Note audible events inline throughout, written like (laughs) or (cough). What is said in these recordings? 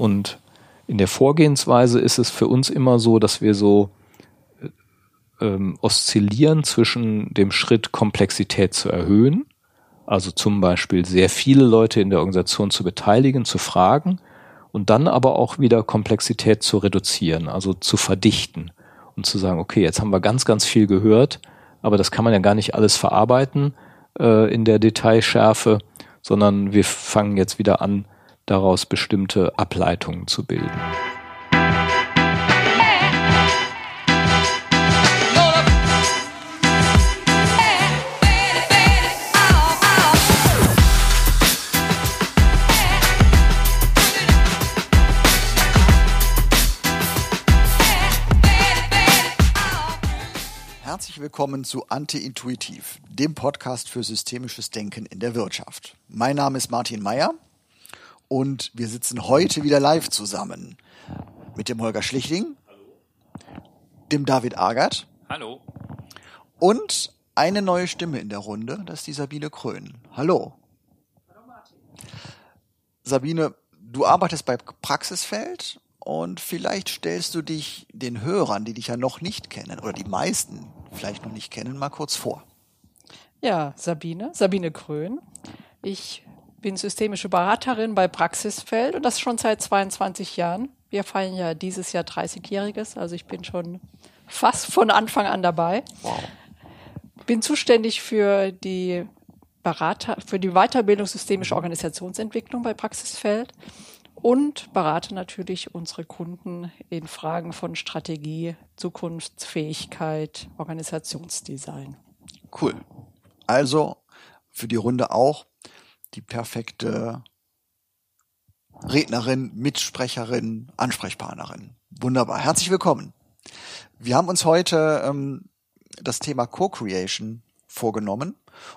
Und in der Vorgehensweise ist es für uns immer so, dass wir so äh, ähm, oszillieren zwischen dem Schritt, Komplexität zu erhöhen, also zum Beispiel sehr viele Leute in der Organisation zu beteiligen, zu fragen und dann aber auch wieder Komplexität zu reduzieren, also zu verdichten und zu sagen, okay, jetzt haben wir ganz, ganz viel gehört, aber das kann man ja gar nicht alles verarbeiten äh, in der Detailschärfe, sondern wir fangen jetzt wieder an, daraus bestimmte Ableitungen zu bilden. Herzlich willkommen zu Anti-Intuitiv, dem Podcast für systemisches Denken in der Wirtschaft. Mein Name ist Martin Meyer und wir sitzen heute wieder live zusammen mit dem Holger Schlichting, Hallo. dem David Agert Hallo. und eine neue Stimme in der Runde, das ist die Sabine Krön. Hallo. Hallo Martin. Sabine, du arbeitest bei Praxisfeld und vielleicht stellst du dich den Hörern, die dich ja noch nicht kennen oder die meisten vielleicht noch nicht kennen, mal kurz vor. Ja, Sabine, Sabine Krön. Ich bin systemische Beraterin bei Praxisfeld und das schon seit 22 Jahren. Wir feiern ja dieses Jahr 30-jähriges, also ich bin schon fast von Anfang an dabei. Wow. Bin zuständig für die Berater, für die Weiterbildung systemische Organisationsentwicklung bei Praxisfeld und berate natürlich unsere Kunden in Fragen von Strategie, Zukunftsfähigkeit, Organisationsdesign. Cool. Also für die Runde auch die perfekte Rednerin, Mitsprecherin, Ansprechpartnerin. Wunderbar. Herzlich willkommen. Wir haben uns heute ähm, das Thema Co-Creation vorgenommen.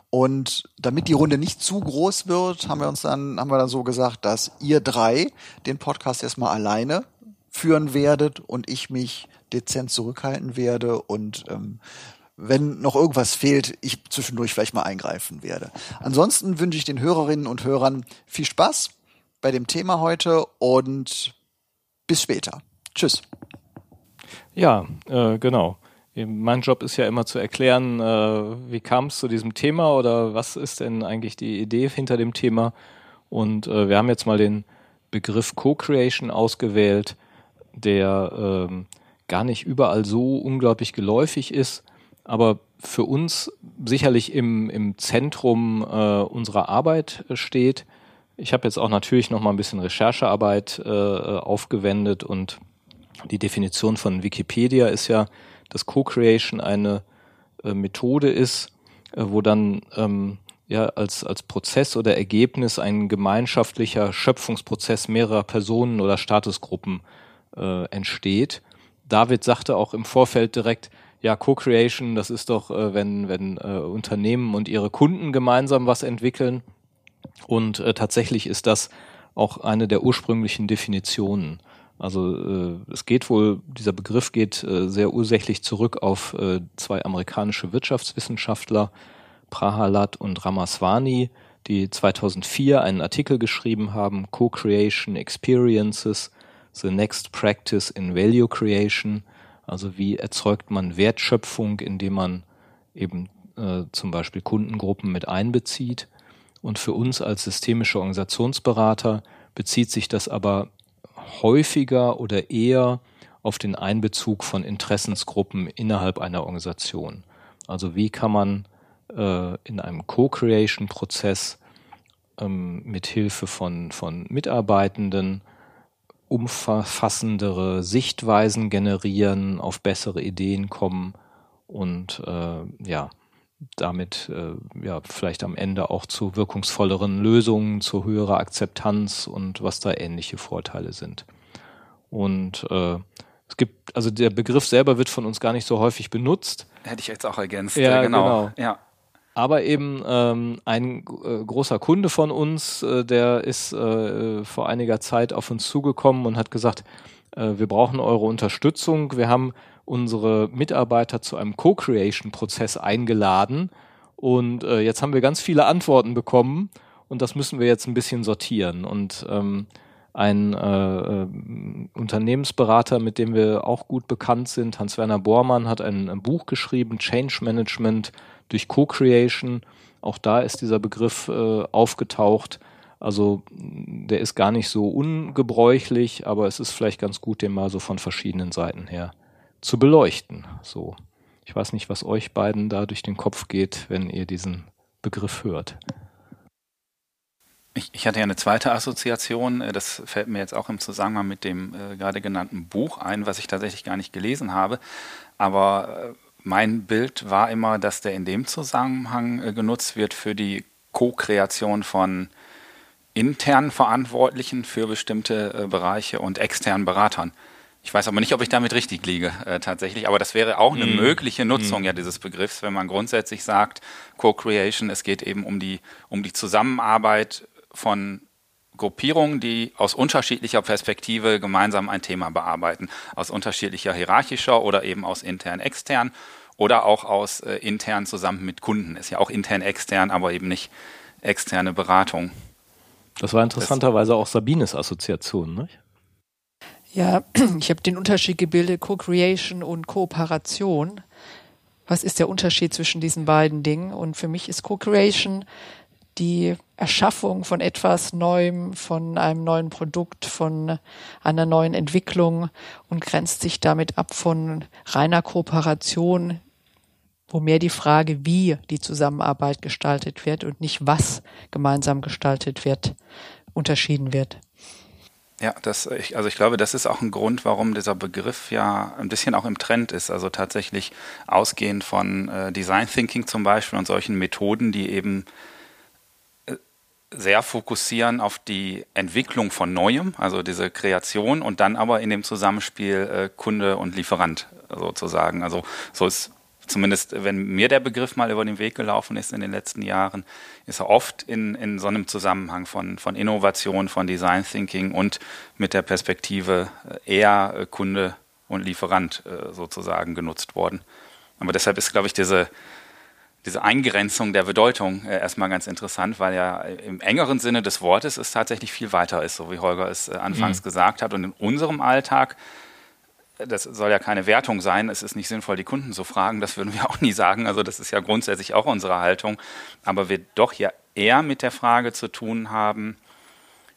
Und damit die Runde nicht zu groß wird, haben wir uns dann, haben wir dann so gesagt, dass ihr drei den Podcast erstmal alleine führen werdet und ich mich dezent zurückhalten werde und ähm, wenn noch irgendwas fehlt, ich zwischendurch vielleicht mal eingreifen werde. Ansonsten wünsche ich den Hörerinnen und Hörern viel Spaß bei dem Thema heute und bis später. Tschüss. Ja, äh, genau. Mein Job ist ja immer zu erklären, äh, wie kam es zu diesem Thema oder was ist denn eigentlich die Idee hinter dem Thema. Und äh, wir haben jetzt mal den Begriff Co-Creation ausgewählt, der äh, gar nicht überall so unglaublich geläufig ist aber für uns sicherlich im, im Zentrum äh, unserer Arbeit steht. Ich habe jetzt auch natürlich noch mal ein bisschen Recherchearbeit äh, aufgewendet und die Definition von Wikipedia ist ja, dass Co-Creation eine äh, Methode ist, äh, wo dann ähm, ja als als Prozess oder Ergebnis ein gemeinschaftlicher Schöpfungsprozess mehrerer Personen oder Statusgruppen äh, entsteht. David sagte auch im Vorfeld direkt, ja, Co-Creation, das ist doch, äh, wenn, wenn äh, Unternehmen und ihre Kunden gemeinsam was entwickeln. Und äh, tatsächlich ist das auch eine der ursprünglichen Definitionen. Also äh, es geht wohl, dieser Begriff geht äh, sehr ursächlich zurück auf äh, zwei amerikanische Wirtschaftswissenschaftler, Prahalat und Ramaswamy, die 2004 einen Artikel geschrieben haben, Co-Creation Experiences, The Next Practice in Value Creation. Also wie erzeugt man Wertschöpfung, indem man eben äh, zum Beispiel Kundengruppen mit einbezieht. Und für uns als systemische Organisationsberater bezieht sich das aber häufiger oder eher auf den Einbezug von Interessensgruppen innerhalb einer Organisation. Also wie kann man äh, in einem Co-Creation-Prozess ähm, mit Hilfe von, von Mitarbeitenden umfassendere Sichtweisen generieren, auf bessere Ideen kommen und äh, ja, damit äh, ja vielleicht am Ende auch zu wirkungsvolleren Lösungen, zu höherer Akzeptanz und was da ähnliche Vorteile sind. Und äh, es gibt, also der Begriff selber wird von uns gar nicht so häufig benutzt. Hätte ich jetzt auch ergänzt. Ja, genau. genau. Ja aber eben ähm, ein äh, großer Kunde von uns, äh, der ist äh, vor einiger Zeit auf uns zugekommen und hat gesagt, äh, wir brauchen eure Unterstützung. Wir haben unsere Mitarbeiter zu einem Co-Creation-Prozess eingeladen und äh, jetzt haben wir ganz viele Antworten bekommen und das müssen wir jetzt ein bisschen sortieren. Und ähm, ein äh, äh, Unternehmensberater, mit dem wir auch gut bekannt sind, Hans-Werner Bormann, hat ein, ein, Buch geschrieben, Change Management durch Co-Creation. Auch da ist dieser Begriff äh, aufgetaucht. Also der ist gar nicht so ungebräuchlich, aber es ist vielleicht ganz gut, den mal so von verschiedenen Seiten her zu beleuchten. So. Ich weiß nicht, was euch beiden da durch den Kopf geht, wenn ihr diesen Begriff hört. Ich, ich hatte ja eine zweite Assoziation, äh, das fällt mir jetzt auch im Zusammenhang mit dem äh, gerade genannten Buch ein, was ich tatsächlich gar nicht gelesen habe. Aber äh, mein Bild war immer, dass der in dem Zusammenhang äh, genutzt wird für die Co-Kreation von internen Verantwortlichen für bestimmte äh, Bereiche und externen Beratern. Ich weiß aber nicht, ob ich damit richtig liege äh, tatsächlich, aber das wäre auch eine mm. mögliche Nutzung mm. ja dieses Begriffs, wenn man grundsätzlich sagt, Co-Creation, es geht eben um die, um die Zusammenarbeit von Gruppierungen, die aus unterschiedlicher Perspektive gemeinsam ein Thema bearbeiten, aus unterschiedlicher hierarchischer oder eben aus intern extern oder auch aus äh, intern zusammen mit Kunden. Ist ja auch intern extern, aber eben nicht externe Beratung. Das war interessanterweise auch Sabines Assoziation, nicht? Ja, (clears throat) ich habe den Unterschied gebildet, Co-Creation und Kooperation. Was ist der Unterschied zwischen diesen beiden Dingen? Und für mich ist Co-Creation die Erschaffung von etwas Neuem, von einem neuen Produkt, von einer neuen Entwicklung und grenzt sich damit ab von reiner Kooperation, wo mehr die Frage, wie die Zusammenarbeit gestaltet wird und nicht was gemeinsam gestaltet wird, unterschieden wird. Ja, das, ich, also ich glaube, das ist auch ein Grund, warum dieser Begriff ja ein bisschen auch im Trend ist. Also tatsächlich ausgehend von äh, Design Thinking zum Beispiel und solchen Methoden, die eben sehr fokussieren auf die Entwicklung von Neuem, also diese Kreation und dann aber in dem Zusammenspiel äh, Kunde und Lieferant sozusagen. Also so ist zumindest wenn mir der Begriff mal über den Weg gelaufen ist in den letzten Jahren, ist er oft in, in so einem Zusammenhang von, von Innovation, von Design Thinking und mit der Perspektive äh, eher äh, Kunde und Lieferant äh, sozusagen genutzt worden. Aber deshalb ist, glaube ich, diese, diese Eingrenzung der Bedeutung erstmal ganz interessant, weil ja im engeren Sinne des Wortes es tatsächlich viel weiter ist, so wie Holger es anfangs mhm. gesagt hat. Und in unserem Alltag das soll ja keine Wertung sein, es ist nicht sinnvoll, die Kunden zu fragen, das würden wir (laughs) auch nie sagen. Also das ist ja grundsätzlich auch unsere Haltung. Aber wir doch ja eher mit der Frage zu tun haben,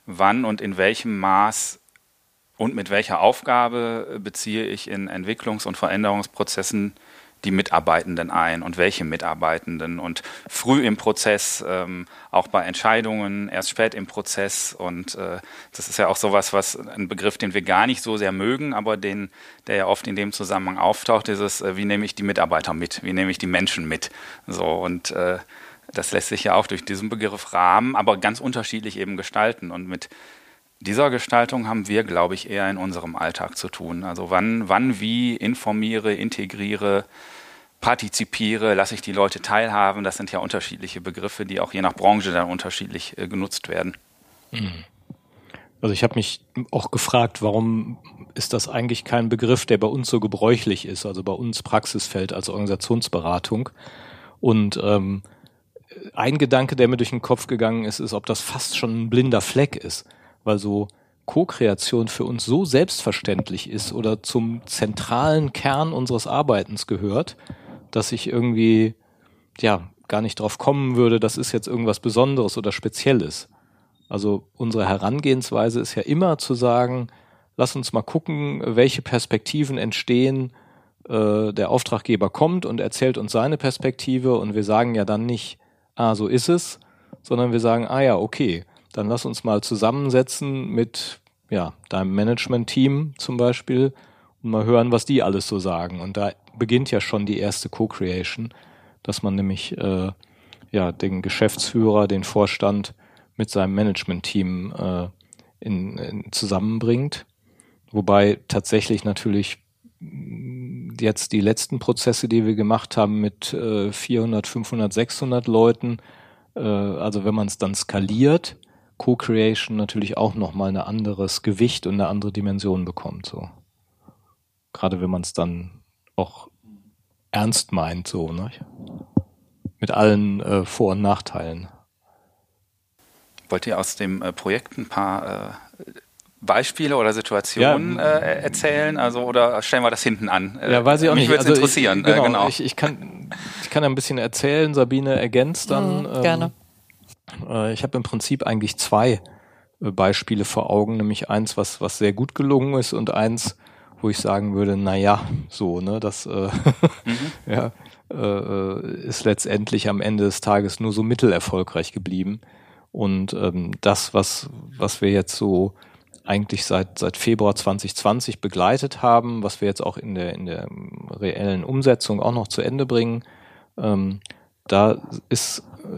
wann und in welchem Maß und mit welcher Aufgabe beziehe ich in Entwicklungs- und Veränderungsprozessen die Mitarbeitenden ein und welche Mitarbeitenden. Und früh im Prozess, ähm, auch bei Entscheidungen, erst spät im Prozess. Und äh, das ist ja auch sowas, was ein Begriff, den wir gar nicht so sehr mögen, aber den, der ja oft in dem Zusammenhang auftaucht, ist es, äh, wie nehme ich die Mitarbeiter mit, wie nehme ich die Menschen mit, so und äh, das lässt sich ja auch durch diesen Begriff Rahmen, aber ganz unterschiedlich eben gestalten. Und mit dieser Gestaltung haben wir, glaube ich, eher in unserem Alltag zu tun. Also wann, wann, wie informiere, integriere, partizipiere, lasse ich die Leute teilhaben. Das sind ja unterschiedliche Begriffe, die auch je nach Branche dann unterschiedlich äh, genutzt werden. Mhm. Also ich habe mich auch gefragt, warum ist das eigentlich kein Begriff, der bei uns so gebräuchlich ist, also bei uns Praxisfeld als Organisationsberatung. Und ähm, ein Gedanke, der mir durch den Kopf gegangen ist, ist, ob das fast schon ein blinder Fleck ist weil so Co-Kreation für uns so selbstverständlich ist oder zum zentralen Kern unseres Arbeitens gehört, dass ich irgendwie ja gar nicht drauf kommen würde, das ist jetzt irgendwas Besonderes oder Spezielles. Also unsere Herangehensweise ist ja immer zu sagen, lass uns mal gucken, welche Perspektiven entstehen. Äh, der Auftraggeber kommt und erzählt uns seine Perspektive und wir sagen ja dann nicht, ah, so ist es, sondern wir sagen, ah ja, okay, dann lass uns mal zusammensetzen mit ja, deinem Management-Team zum Beispiel und mal hören, was die alles so sagen. Und da beginnt ja schon die erste Co-Creation, dass man nämlich äh, ja, den Geschäftsführer, den Vorstand mit seinem Management-Team äh, in, in zusammenbringt. Wobei tatsächlich natürlich jetzt die letzten Prozesse, die wir gemacht haben mit äh, 400, 500, 600 Leuten, äh, also wenn man es dann skaliert, Co-Creation natürlich auch nochmal ein anderes Gewicht und eine andere Dimension bekommt. So. Gerade wenn man es dann auch ernst meint, so, ne? Mit allen äh, Vor- und Nachteilen. Wollt ihr aus dem äh, Projekt ein paar äh, Beispiele oder Situationen ja. äh, erzählen? Also oder stellen wir das hinten an? Ja, weiß ich auch Mich nicht. Mich also interessieren. Ich, genau, äh, genau. Ich, ich, kann, ich kann ein bisschen erzählen. Sabine ergänzt dann. Mhm, gerne. Ähm, äh, ich habe im Prinzip eigentlich zwei äh, Beispiele vor Augen, nämlich eins, was was sehr gut gelungen ist und eins, wo ich sagen würde, na ja, so, ne, das äh, mhm. (laughs) ja, äh, ist letztendlich am Ende des Tages nur so mittelerfolgreich geblieben. Und ähm, das, was, was wir jetzt so eigentlich seit, seit Februar 2020 begleitet haben, was wir jetzt auch in der, in der reellen Umsetzung auch noch zu Ende bringen, ähm, da ist äh,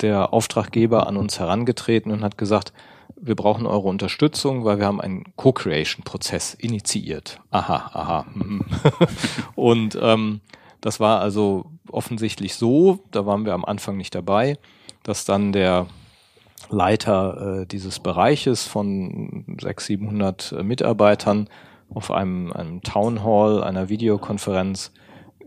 der Auftraggeber an uns herangetreten und hat gesagt, wir brauchen eure Unterstützung, weil wir haben einen Co-Creation-Prozess initiiert. Aha, aha. Mhm. (laughs) und ähm, das war also offensichtlich so, da waren wir am Anfang nicht dabei, dass dann der Leiter äh, dieses Bereiches von 600, 700 äh, Mitarbeitern auf einem, einem Town Hall, einer Videokonferenz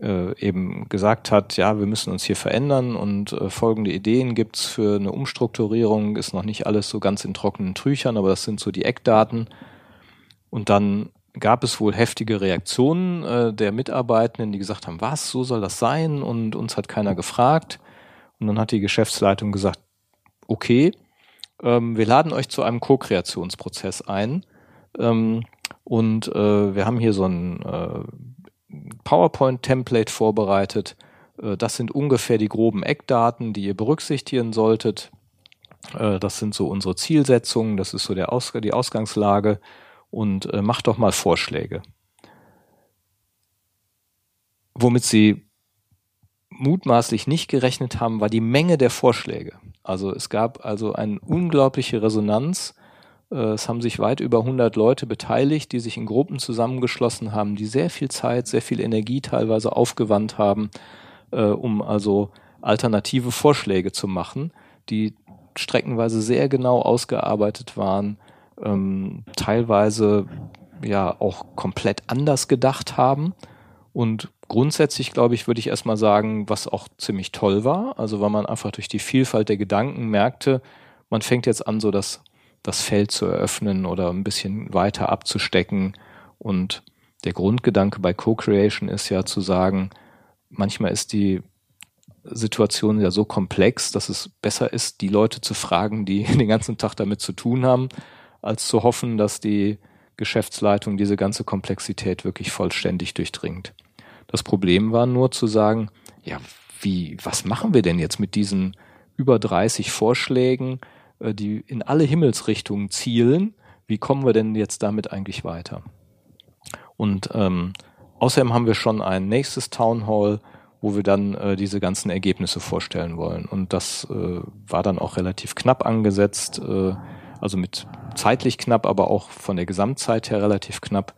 äh, eben gesagt hat, ja, wir müssen uns hier verändern und äh, folgende Ideen gibt's für eine Umstrukturierung, ist noch nicht alles so ganz in trockenen Tüchern, aber das sind so die Eckdaten. Und dann gab es wohl heftige Reaktionen äh, der Mitarbeitenden, die gesagt haben, was, so soll das sein? Und uns hat keiner gefragt. Und dann hat die Geschäftsleitung gesagt, okay, ähm, wir laden euch zu einem Co-Kreationsprozess ein. Ähm, und äh, wir haben hier so ein äh, PowerPoint-Template vorbereitet. Äh, das sind ungefähr die groben Eckdaten, die ihr berücksichtigen solltet. Äh, das sind so unsere Zielsetzungen, das ist so Aus die Ausgangslage. Und äh, macht doch mal Vorschläge. Womit sie mutmaßlich nicht gerechnet haben, war die Menge der Vorschläge. Also es gab also eine unglaubliche Resonanz. Äh, es haben sich weit über 100 Leute beteiligt, die sich in Gruppen zusammengeschlossen haben, die sehr viel Zeit, sehr viel Energie teilweise aufgewandt haben, äh, um also alternative Vorschläge zu machen, die streckenweise sehr genau ausgearbeitet waren, ähm, teilweise ja auch komplett anders gedacht haben und grundsätzlich, glaube ich, würde ich erstmal sagen, was auch ziemlich toll war. Also weil man einfach durch die Vielfalt der Gedanken merkte, man fängt jetzt an, so das, das Feld zu eröffnen oder ein bisschen weiter abzustecken. Und der Grundgedanke bei Co-Creation ist ja zu sagen, manchmal ist die Situation ja so komplex, dass es besser ist, die Leute zu fragen, die (laughs) den ganzen Tag damit zu tun haben, als zu hoffen, dass die Geschäftsleitung diese ganze Komplexität wirklich vollständig durchdringt. Das Problem war nur zu sagen, ja, wie, was machen wir denn jetzt mit diesen über 30 Vorschlägen, die in alle Himmelsrichtungen zielen? Wie kommen wir denn jetzt damit eigentlich weiter? Und ähm, außerdem haben wir schon ein nächstes Town Hall, wo wir dann äh, diese ganzen Ergebnisse vorstellen wollen. Und das äh, war dann auch relativ knapp angesetzt, äh, also mit zeitlich knapp, aber auch von der Gesamtzeit her relativ knapp,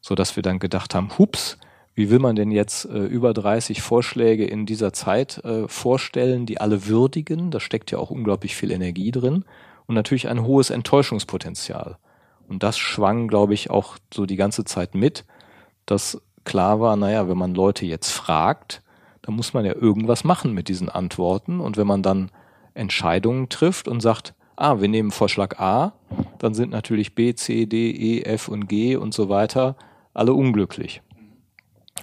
so dass wir dann gedacht haben, hups, wie will man denn jetzt äh, über 30 Vorschläge in dieser Zeit äh, vorstellen, die alle würdigen? Da steckt ja auch unglaublich viel Energie drin und natürlich ein hohes Enttäuschungspotenzial. Und das schwang, glaube ich, auch so die ganze Zeit mit, dass klar war, naja, wenn man Leute jetzt fragt, dann muss man ja irgendwas machen mit diesen Antworten. Und wenn man dann Entscheidungen trifft und sagt, ah, wir nehmen Vorschlag A, dann sind natürlich B, C, D, E, F und G und so weiter alle unglücklich.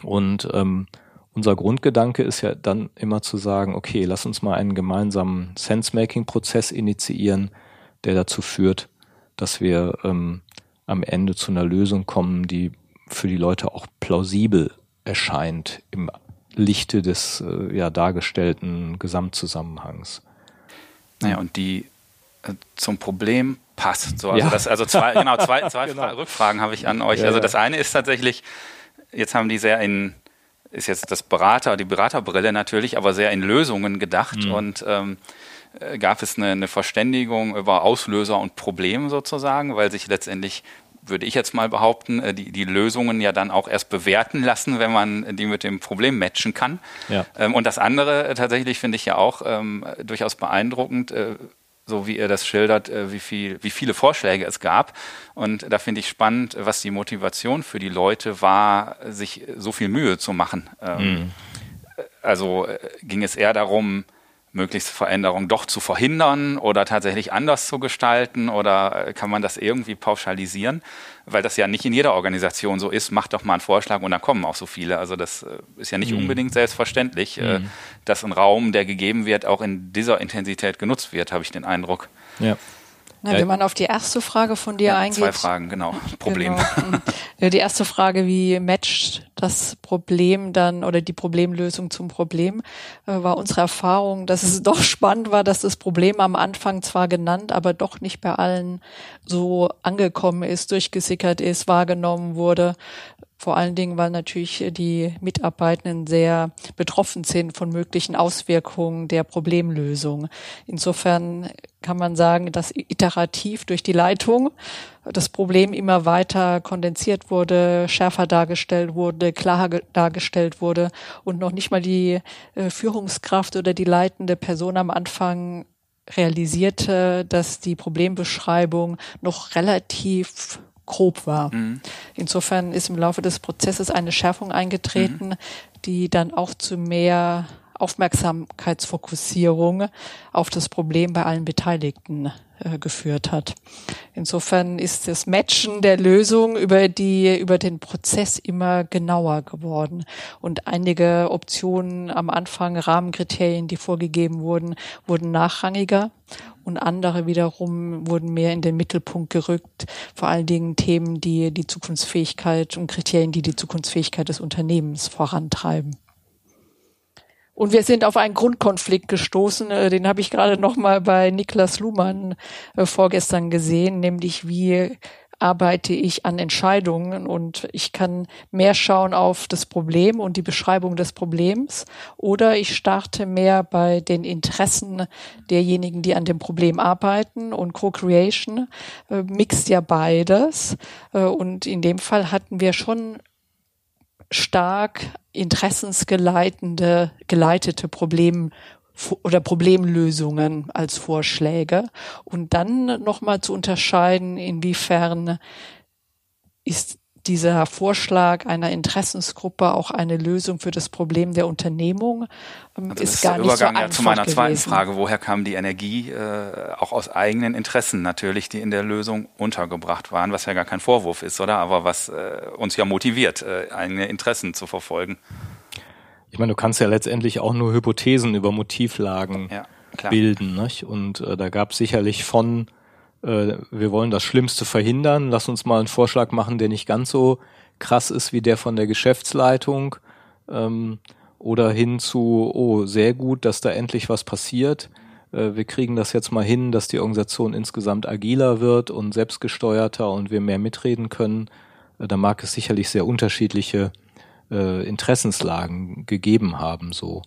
Und ähm, unser Grundgedanke ist ja dann immer zu sagen, okay, lass uns mal einen gemeinsamen Sense-Making-Prozess initiieren, der dazu führt, dass wir ähm, am Ende zu einer Lösung kommen, die für die Leute auch plausibel erscheint im Lichte des äh, ja dargestellten Gesamtzusammenhangs. Naja, und die äh, zum Problem passt. So, also, ja. das, also zwei, genau, zwei, (laughs) zwei genau. Rückfragen habe ich an euch. Ja, also das eine ist tatsächlich, jetzt haben die sehr in, ist jetzt das Berater, die Beraterbrille natürlich, aber sehr in Lösungen gedacht mhm. und ähm, äh, gab es eine, eine Verständigung über Auslöser und Problem sozusagen, weil sich letztendlich würde ich jetzt mal behaupten, äh, die, die Lösungen ja dann auch erst bewerten lassen, wenn man die mit dem Problem matchen kann. Ja. Ähm, und das andere äh, tatsächlich finde ich ja auch ähm, durchaus beeindruckend, äh, so wie ihr das schildert, äh, wie, viel, wie viele Vorschläge es gab. Und da finde ich spannend, was die Motivation für die Leute war, sich so viel Mühe zu machen. Ähm, mhm. Also äh, ging es eher darum, möglichst Veränderungen doch zu verhindern oder tatsächlich anders zu gestalten oder äh, kann man das irgendwie pauschalisieren? Weil das ja nicht in jeder Organisation so ist, macht doch mal einen Vorschlag und dann kommen auch so viele. Also das äh, ist ja nicht mhm. unbedingt selbstverständlich, äh, mhm. dass ein Raum, der gegeben wird, auch in dieser Intensität genutzt wird, habe ich den Eindruck. Ja. Na, wenn man auf die erste Frage von dir ja, eingeht. Zwei Fragen, genau. (laughs) Problem. Genau. Die erste Frage, wie matcht das Problem dann oder die Problemlösung zum Problem, äh, war unsere Erfahrung, dass es (laughs) doch spannend war, dass das Problem am Anfang zwar genannt, aber doch nicht bei allen so angekommen ist, durchgesickert ist, wahrgenommen wurde. Vor allen Dingen, weil natürlich die Mitarbeitenden sehr betroffen sind von möglichen Auswirkungen der Problemlösung. Insofern kann man sagen, dass iterativ durch die Leitung das Problem immer weiter kondensiert wurde, schärfer dargestellt wurde, klarer dargestellt wurde und noch nicht mal die äh, Führungskraft oder die leitende Person am Anfang realisierte, dass die Problembeschreibung noch relativ grob war. Mhm. Insofern ist im Laufe des Prozesses eine Schärfung eingetreten, mhm. die dann auch zu mehr Aufmerksamkeitsfokussierung auf das Problem bei allen Beteiligten äh, geführt hat. Insofern ist das Matchen der Lösung über die, über den Prozess immer genauer geworden. Und einige Optionen am Anfang, Rahmenkriterien, die vorgegeben wurden, wurden nachrangiger und andere wiederum wurden mehr in den Mittelpunkt gerückt. Vor allen Dingen Themen, die die Zukunftsfähigkeit und Kriterien, die die Zukunftsfähigkeit des Unternehmens vorantreiben. Und wir sind auf einen Grundkonflikt gestoßen, äh, den habe ich gerade noch mal bei Niklas Luhmann äh, vorgestern gesehen, nämlich wie arbeite ich an Entscheidungen? Und ich kann mehr schauen auf das Problem und die Beschreibung des Problems oder ich starte mehr bei den Interessen derjenigen, die an dem Problem arbeiten. Und Co-Creation äh, mixt ja beides. Äh, und in dem Fall hatten wir schon stark interessensgeleitende, geleitete Problem oder Problemlösungen als Vorschläge. Und dann nochmal zu unterscheiden, inwiefern ist dieser Vorschlag einer Interessensgruppe auch eine Lösung für das Problem der Unternehmung ähm, also ist das gar ist der Übergang nicht so ja zu meiner zweiten gewesen. Frage, woher kam die Energie äh, auch aus eigenen Interessen natürlich, die in der Lösung untergebracht waren, was ja gar kein Vorwurf ist, oder? Aber was äh, uns ja motiviert, äh, eigene Interessen zu verfolgen. Ich meine, du kannst ja letztendlich auch nur Hypothesen über Motivlagen ja, bilden, nicht? Und äh, da gab es sicherlich von äh, wir wollen das Schlimmste verhindern, lass uns mal einen Vorschlag machen, der nicht ganz so krass ist wie der von der Geschäftsleitung. Ähm, oder hin zu, oh, sehr gut, dass da endlich was passiert. Äh, wir kriegen das jetzt mal hin, dass die Organisation insgesamt agiler wird und selbstgesteuerter und wir mehr mitreden können. Äh, da mag es sicherlich sehr unterschiedliche äh, Interessenslagen gegeben haben, so.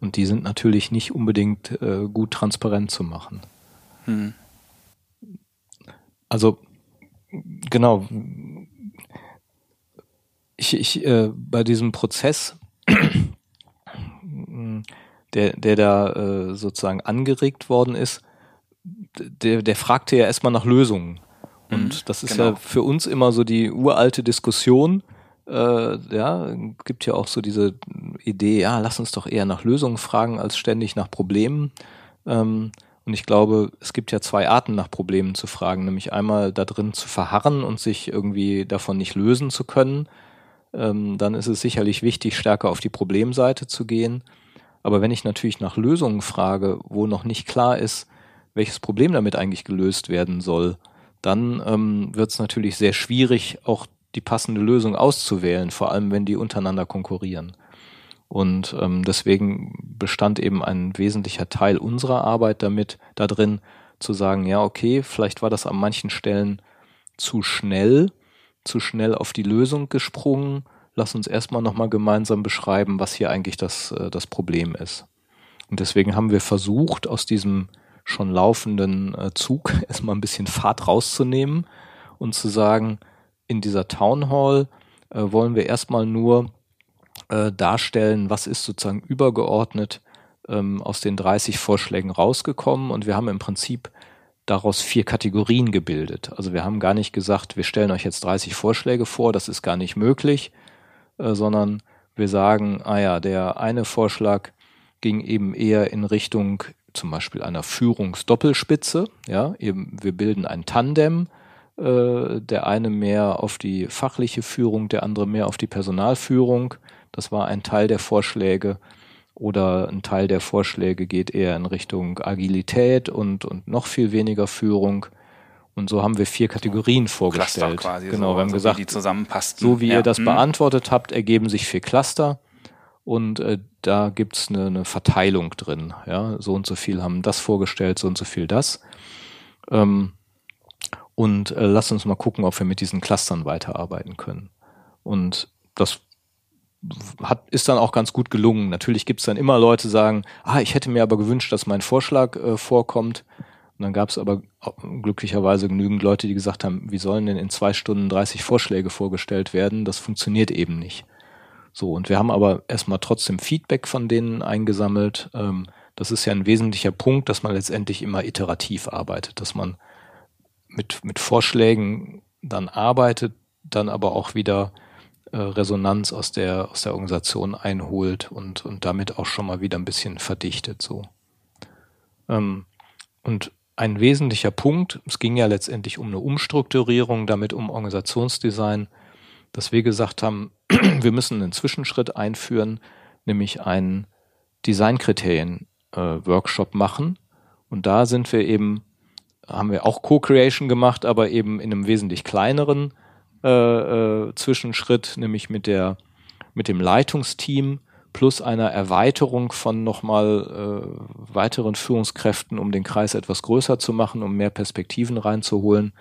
Und die sind natürlich nicht unbedingt äh, gut transparent zu machen. Hm. Also genau. Ich, ich äh, bei diesem Prozess, der, der da äh, sozusagen angeregt worden ist, der, der fragte ja erstmal nach Lösungen. Und mhm, das ist genau. ja für uns immer so die uralte Diskussion. Äh, ja, gibt ja auch so diese Idee, ja, lass uns doch eher nach Lösungen fragen, als ständig nach Problemen. Ähm, und ich glaube, es gibt ja zwei Arten, nach Problemen zu fragen, nämlich einmal da drin zu verharren und sich irgendwie davon nicht lösen zu können. Ähm, dann ist es sicherlich wichtig, stärker auf die Problemseite zu gehen. Aber wenn ich natürlich nach Lösungen frage, wo noch nicht klar ist, welches Problem damit eigentlich gelöst werden soll, dann ähm, wird es natürlich sehr schwierig, auch die passende Lösung auszuwählen, vor allem wenn die untereinander konkurrieren. Und ähm, deswegen bestand eben ein wesentlicher Teil unserer Arbeit damit, da drin zu sagen, ja, okay, vielleicht war das an manchen Stellen zu schnell, zu schnell auf die Lösung gesprungen. Lass uns erstmal nochmal gemeinsam beschreiben, was hier eigentlich das, äh, das Problem ist. Und deswegen haben wir versucht, aus diesem schon laufenden äh, Zug (laughs) erstmal ein bisschen Fahrt rauszunehmen und zu sagen, in dieser Town Hall äh, wollen wir erstmal nur äh, darstellen, was ist sozusagen übergeordnet ähm, aus den 30 Vorschlägen rausgekommen. Und wir haben im Prinzip daraus vier Kategorien gebildet. Also wir haben gar nicht gesagt, wir stellen euch jetzt 30 Vorschläge vor, das ist gar nicht möglich, äh, sondern wir sagen, ah ja, der eine Vorschlag ging eben eher in Richtung zum Beispiel einer Führungsdoppelspitze. Ja, eben wir bilden ein Tandem, äh, der eine mehr auf die fachliche Führung, der andere mehr auf die Personalführung. Das war ein Teil der Vorschläge. Oder ein Teil der Vorschläge geht eher in Richtung Agilität und, und noch viel weniger Führung. Und so haben wir vier Kategorien vorgestellt. Cluster quasi genau, so, wir haben so gesagt, wie so wie ja. ihr das hm. beantwortet habt, ergeben sich vier Cluster und äh, da gibt's eine, eine Verteilung drin. Ja, so und so viel haben das vorgestellt, so und so viel das. Ähm, und äh, lasst uns mal gucken, ob wir mit diesen Clustern weiterarbeiten können. Und das hat, ist dann auch ganz gut gelungen. Natürlich gibt's dann immer Leute, die sagen, ah, ich hätte mir aber gewünscht, dass mein Vorschlag äh, vorkommt. Und dann gab's aber auch glücklicherweise genügend Leute, die gesagt haben, wie sollen denn in zwei Stunden 30 Vorschläge vorgestellt werden? Das funktioniert eben nicht. So, und wir haben aber erstmal trotzdem Feedback von denen eingesammelt. Ähm, das ist ja ein wesentlicher Punkt, dass man letztendlich immer iterativ arbeitet, dass man mit, mit Vorschlägen dann arbeitet, dann aber auch wieder äh, Resonanz aus der, aus der Organisation einholt und, und damit auch schon mal wieder ein bisschen verdichtet, so. Ähm, und ein wesentlicher Punkt, es ging ja letztendlich um eine Umstrukturierung, damit um Organisationsdesign, dass wir gesagt haben, (clears throat) wir müssen einen Zwischenschritt einführen, nämlich einen Designkriterien-Workshop machen. Und da sind wir eben, haben wir auch Co-Creation gemacht, aber eben in einem wesentlich kleineren äh, äh, Zwischenschritt, nämlich mit der mit dem Leitungsteam plus einer Erweiterung von nochmal äh, weiteren Führungskräften, um den Kreis etwas größer zu machen, um mehr Perspektiven reinzuholen,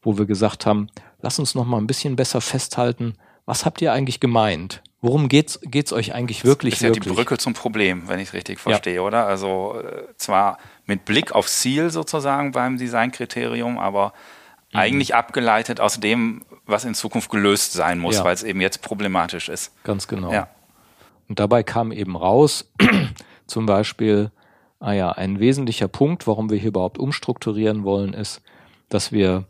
wo wir gesagt haben, lass uns noch mal ein bisschen besser festhalten, was habt ihr eigentlich gemeint? Worum geht's geht's euch eigentlich wirklich Das ist ja wirklich? die Brücke zum Problem, wenn ich es richtig verstehe, oder? Also äh, zwar mit Blick aufs Ziel sozusagen beim Designkriterium, aber Mhm. eigentlich abgeleitet aus dem, was in Zukunft gelöst sein muss, Ja. weil es eben jetzt problematisch ist. Ganz genau. Ja. Und dabei kam eben raus, (clears throat) zum Beispiel, ah ja, ein wesentlicher Punkt, warum wir hier überhaupt umstrukturieren wollen, ist, dass wir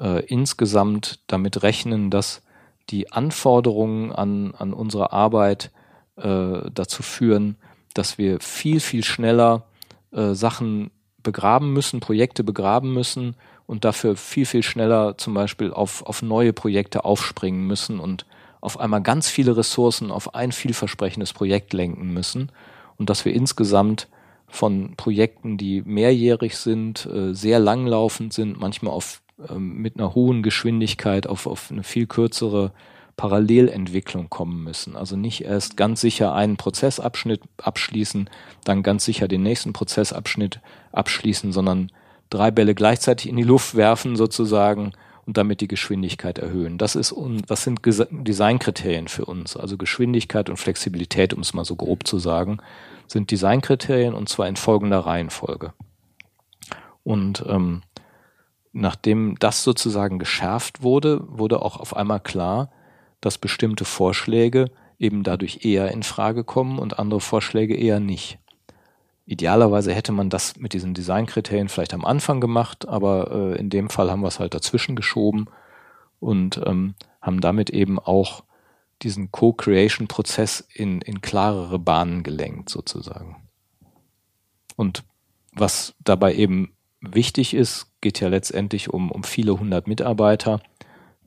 äh, insgesamt damit rechnen, dass die Anforderungen an, an unsere Arbeit äh, dazu führen, dass wir viel, viel schneller äh, Sachen begraben müssen, Projekte begraben müssen und dafür viel, viel schneller zum Beispiel auf, auf neue Projekte aufspringen müssen und auf einmal ganz viele Ressourcen auf ein vielversprechendes Projekt lenken müssen und dass wir insgesamt von Projekten, die mehrjährig sind, äh, sehr langlaufend sind, manchmal auf, ähm, mit einer hohen Geschwindigkeit auf, auf eine viel kürzere Parallelentwicklung kommen müssen. Also nicht erst ganz sicher einen Prozessabschnitt abschließen, dann ganz sicher den nächsten Prozessabschnitt abschließen, sondern drei Bälle gleichzeitig in die Luft werfen sozusagen und damit die Geschwindigkeit erhöhen. Das ist un, das sind Designkriterien für uns. Also Geschwindigkeit und Flexibilität, um es mal so grob zu sagen, sind Designkriterien und zwar in folgender Reihenfolge. Und ähm, nachdem das sozusagen geschärft wurde, wurde auch auf einmal klar, dass bestimmte Vorschläge eben dadurch eher in Frage kommen und andere Vorschläge eher nicht. Idealerweise hätte man das mit diesen Designkriterien vielleicht am Anfang gemacht, aber äh, in dem Fall haben wir es halt dazwischen geschoben und ähm, haben damit eben auch diesen Co-Creation-Prozess in, in klarere Bahnen gelenkt, sozusagen. Und was dabei eben wichtig ist, geht ja letztendlich um, um viele hundert Mitarbeiter.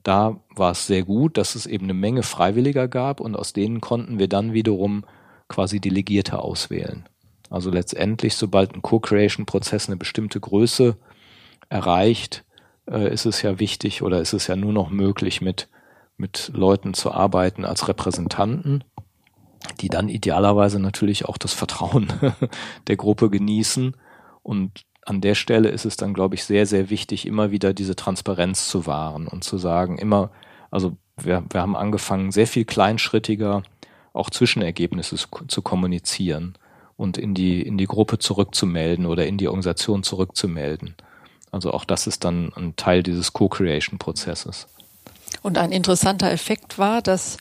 Da war es sehr gut, dass es eben eine Menge Freiwilliger gab und aus denen konnten wir dann wiederum quasi Delegierte auswählen. Also letztendlich, sobald ein Co-Creation-Prozess eine bestimmte Größe erreicht, äh, ist es ja wichtig oder ist es ja nur noch möglich, mit, mit Leuten zu arbeiten als Repräsentanten, die dann idealerweise natürlich auch das Vertrauen (laughs) der Gruppe genießen. Und an der Stelle ist es dann, glaube ich, sehr, sehr wichtig, immer wieder diese Transparenz zu wahren und zu sagen, immer, also wir, wir haben angefangen, sehr viel kleinschrittiger auch Zwischenergebnisse zu, zu kommunizieren und in die, in die Gruppe zurückzumelden oder in die Organisation zurückzumelden. Also auch das ist dann ein Teil dieses Co-Creation-Prozesses. Und ein interessanter Effekt war, dass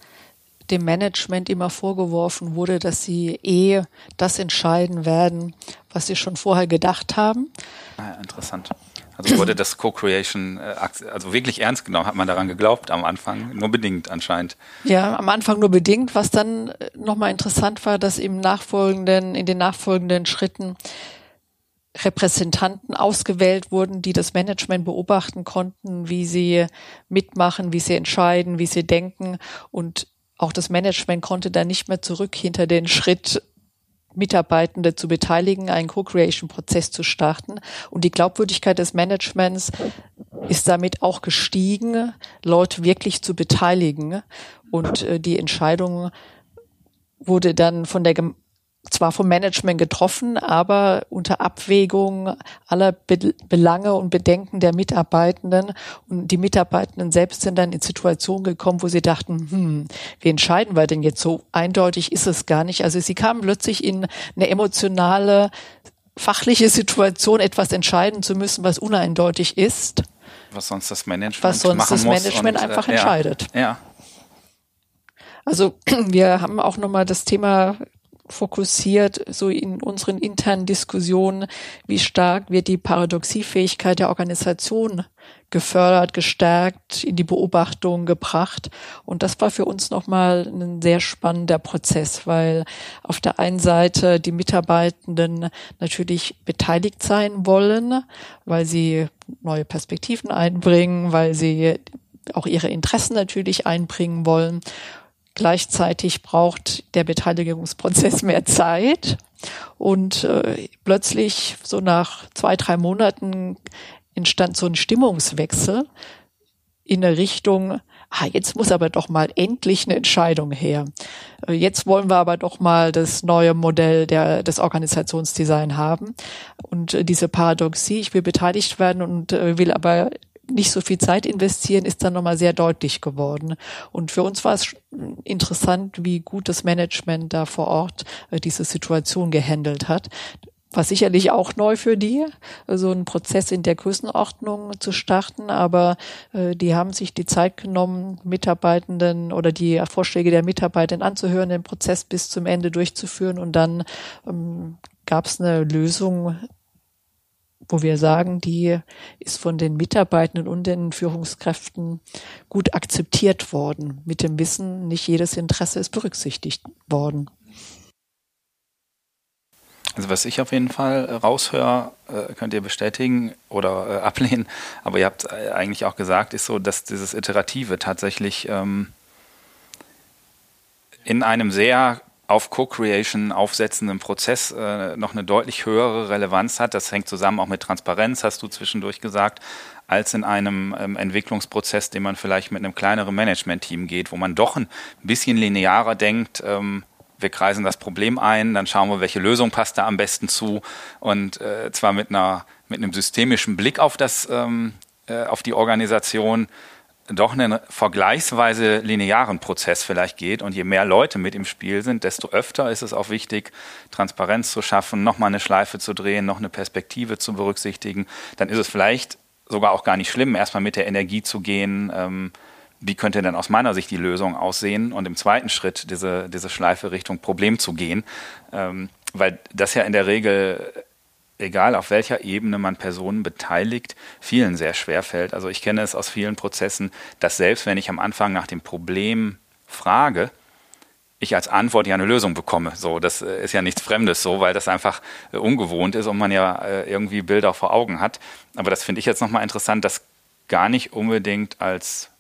dem Management immer vorgeworfen wurde, dass sie eh das entscheiden werden, was sie schon vorher gedacht haben. Ah, interessant. Also wurde das Co-Creation äh, also wirklich ernst genommen, hat man daran geglaubt am Anfang, nur bedingt anscheinend. Ja, am Anfang nur bedingt. Was dann äh, nochmal interessant war, dass im nachfolgenden, in den nachfolgenden Schritten Repräsentanten ausgewählt wurden, die das Management beobachten konnten, wie sie mitmachen, wie sie entscheiden, wie sie denken. Und auch das Management konnte dann nicht mehr zurück hinter den Schritt Mitarbeitende zu beteiligen, einen Co-Creation-Prozess zu starten. Und die Glaubwürdigkeit des Managements ist damit auch gestiegen, Leute wirklich zu beteiligen. Und äh, die Entscheidung wurde dann von der zwar vom Management getroffen, aber unter Abwägung aller Be Belange und Bedenken der Mitarbeitenden. Und die Mitarbeitenden selbst sind dann in Situationen gekommen, wo sie dachten, hm, wie entscheiden wir denn jetzt? So eindeutig ist es gar nicht. Also sie kamen plötzlich in eine emotionale, fachliche Situation, etwas entscheiden zu müssen, was uneindeutig ist. Was sonst das Management was sonst das Management und, äh, einfach äh, entscheidet. Ja. Also (clears throat) wir haben auch nochmal das Thema fokussiert, so in unseren internen Diskussionen, wie stark wird die Paradoxiefähigkeit der Organisation gefördert, gestärkt, in die Beobachtung gebracht. Und das war für uns nochmal ein sehr spannender Prozess, weil auf der einen Seite die Mitarbeitenden natürlich beteiligt sein wollen, weil sie neue Perspektiven einbringen, weil sie auch ihre Interessen natürlich einbringen wollen. Gleichzeitig braucht der Beteiligungsprozess mehr Zeit und äh, plötzlich so nach zwei, drei Monaten entstand so ein Stimmungswechsel in eine Richtung, ah, jetzt muss aber doch mal endlich eine Entscheidung her. Äh, jetzt wollen wir aber doch mal das neue Modell der, des Organisationsdesign haben. Und äh, diese Paradoxie, ich will beteiligt werden und äh, will aber nicht so viel Zeit investieren, ist dann nochmal sehr deutlich geworden. Und für uns war es interessant, wie gut das Management da vor Ort äh, diese Situation gehandelt hat. War sicherlich auch neu für die, so einen Prozess in der Größenordnung zu starten, aber äh, die haben sich die Zeit genommen, Mitarbeitenden oder die Vorschläge der Mitarbeiter anzuhören, den Prozess bis zum Ende durchzuführen und dann ähm, gab es eine Lösung, wo wir sagen, die ist von den Mitarbeitenden und den Führungskräften gut akzeptiert worden. Mit dem Wissen, nicht jedes Interesse ist berücksichtigt worden. Also was ich auf jeden Fall raushöre, äh, könnt ihr bestätigen oder äh, (laughs) ablehnen, aber ihr habt äh, eigentlich auch gesagt, ist so, dass dieses Iterative tatsächlich ähm, in einem sehr auf Co-Creation aufsetzenden Prozess äh, noch eine deutlich höhere Relevanz hat. Das hängt zusammen auch mit Transparenz, hast du zwischendurch gesagt, als in einem ähm, Entwicklungsprozess, den man vielleicht mit einem kleineren Management-Team geht, wo man doch ein bisschen linearer denkt. Ähm, wir kreisen das Problem ein, dann schauen wir, welche Lösung passt da am besten zu und äh, zwar mit einer mit einem systemischen Blick auf das ähm, äh, auf die Organisation doch einen vergleichsweise linearen Prozess vielleicht geht und je mehr Leute mit im Spiel sind, desto öfter ist es auch wichtig, Transparenz zu schaffen, nochmal eine Schleife zu drehen, noch eine Perspektive zu berücksichtigen. Dann ist es vielleicht sogar auch gar nicht schlimm, erstmal mit der Energie zu gehen. Ähm, wie könnte denn aus meiner Sicht die Lösung aussehen? Und im zweiten Schritt diese, diese Schleife Richtung Problem zu gehen. Ähm, weil das ja in der Regel egal auf welcher Ebene man Personen beteiligt, vielen sehr schwer fällt. Also ich kenne es aus vielen Prozessen, dass selbst wenn ich am Anfang nach dem Problem frage, ich als Antwort ja eine Lösung bekomme. So, das äh, ist ja nichts Fremdes so, weil das einfach äh, ungewohnt ist und man ja äh, irgendwie Bilder vor Augen hat. Aber das finde ich jetzt nochmal interessant, das gar nicht unbedingt als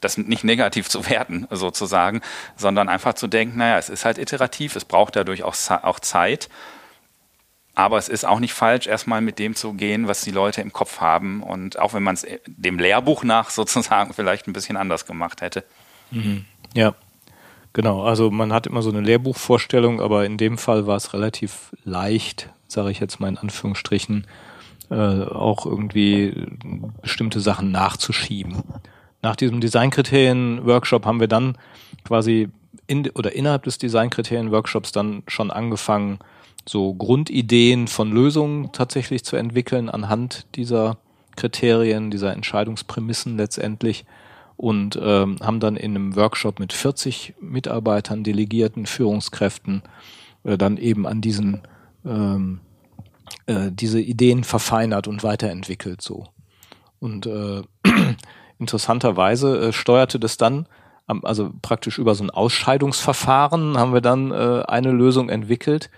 das nicht negativ (laughs) zu werten, sozusagen, sondern einfach zu denken, naja, es ist halt iterativ, es braucht dadurch auch, auch Zeit aber es ist auch nicht falsch, erstmal mit dem zu gehen, was die Leute im Kopf haben. Und auch wenn man es dem Lehrbuch nach (laughs) sozusagen vielleicht ein bisschen anders gemacht hätte. Mhm. Ja, genau. Also man hat immer so eine Lehrbuchvorstellung, aber in dem Fall war es relativ leicht, sage ich jetzt mal in Anführungsstrichen, äh, auch irgendwie bestimmte Sachen nachzuschieben. Nach diesem Designkriterien-Workshop haben wir dann quasi in, oder innerhalb des Designkriterien-Workshops dann schon angefangen, so Grundideen von Lösungen tatsächlich zu entwickeln anhand dieser Kriterien, dieser Entscheidungsprämissen letztendlich und ähm, haben dann in einem Workshop mit 40 Mitarbeitern, Delegierten, Führungskräften äh, dann eben an diesen ähm, äh, diese Ideen verfeinert und weiterentwickelt so. Und äh, (clears throat) interessanterweise äh, steuerte das dann, also praktisch über so ein Ausscheidungsverfahren haben wir dann äh, eine Lösung entwickelt,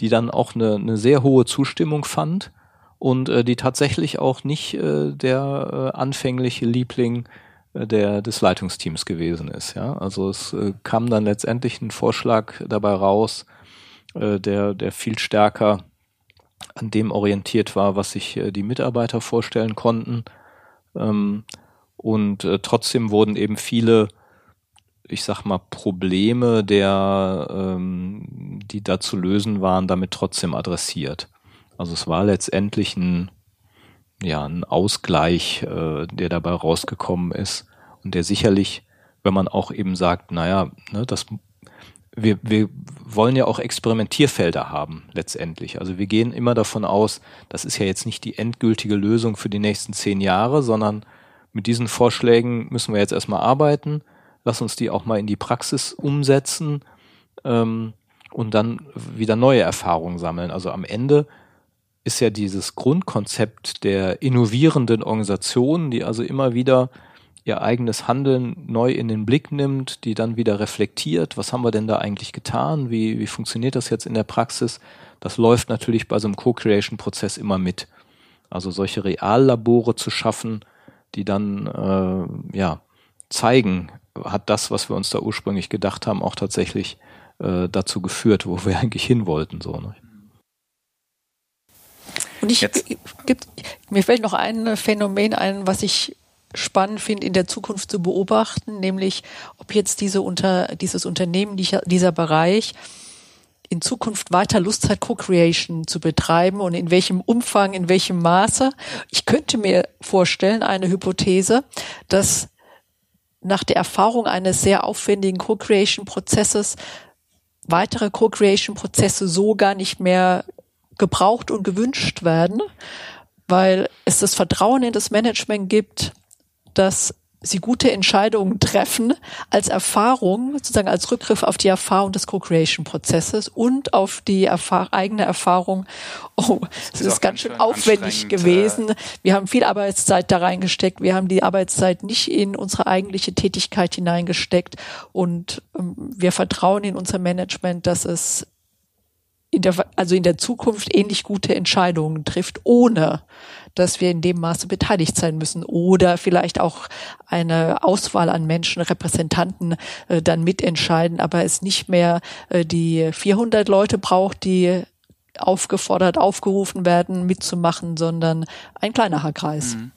die dann auch eine, eine sehr hohe Zustimmung fand und äh, die tatsächlich auch nicht äh, der äh, anfängliche Liebling äh, der des Leitungsteams gewesen ist. Ja, also es äh, kam dann letztendlich ein Vorschlag dabei raus, äh, der der viel stärker an dem orientiert war, was sich äh, die Mitarbeiter vorstellen konnten. Ähm, und äh, trotzdem wurden eben viele, ich sag mal, Probleme, der, ähm, die da zu lösen waren, damit trotzdem adressiert. Also es war letztendlich ein, ja, ein Ausgleich, äh, der dabei rausgekommen ist und der sicherlich, wenn man auch eben sagt, naja, ne, das wir, wir wollen ja auch Experimentierfelder haben letztendlich. Also wir gehen immer davon aus, das ist ja jetzt nicht die endgültige Lösung für die nächsten zehn Jahre, sondern mit diesen Vorschlägen müssen wir jetzt erstmal arbeiten. Lass uns die auch mal in die Praxis umsetzen ähm, und dann wieder neue Erfahrungen sammeln. Also am Ende ist ja dieses Grundkonzept der innovierenden Organisation, die also immer wieder ihr eigenes Handeln neu in den Blick nimmt, die dann wieder reflektiert, was haben wir denn da eigentlich getan, wie, wie funktioniert das jetzt in der Praxis, das läuft natürlich bei so einem Co-Creation-Prozess immer mit. Also solche Reallabore zu schaffen, die dann äh, ja zeigen, hat das, was wir uns da ursprünglich gedacht haben, auch tatsächlich äh, dazu geführt, wo wir (laughs) eigentlich hin wollten. So, ne? Und ich gibt, mir fällt noch ein Phänomen ein, was ich spannend finde, in der Zukunft zu beobachten, nämlich ob jetzt diese unter, dieses Unternehmen, dieser Bereich in Zukunft weiter Lust hat, Co-Creation zu betreiben und in welchem Umfang, in welchem Maße. Ich könnte mir vorstellen, eine Hypothese, dass nach der Erfahrung eines sehr aufwendigen Co-Creation-Prozesses weitere Co-Creation-Prozesse so gar nicht mehr gebraucht und gewünscht werden, weil es das Vertrauen in das Management gibt, dass sie gute Entscheidungen treffen als Erfahrung, sozusagen als Rückgriff auf die Erfahrung des Co-Creation-Prozesses und auf die Erfahr eigene Erfahrung. Oh, es ist, ist ganz schön aufwendig gewesen. Wir haben viel Arbeitszeit da reingesteckt. Wir haben die Arbeitszeit nicht in unsere eigentliche Tätigkeit hineingesteckt und ähm, wir vertrauen in unser Management, dass es in der, also in der Zukunft ähnlich gute Entscheidungen trifft, ohne dass wir in dem Maße beteiligt sein müssen oder vielleicht auch eine Auswahl an Menschen, Repräsentanten äh, dann mitentscheiden, aber es nicht mehr äh, die 400 Leute braucht, die aufgefordert, aufgerufen werden, mitzumachen, sondern ein kleinerer Kreis. Mhm.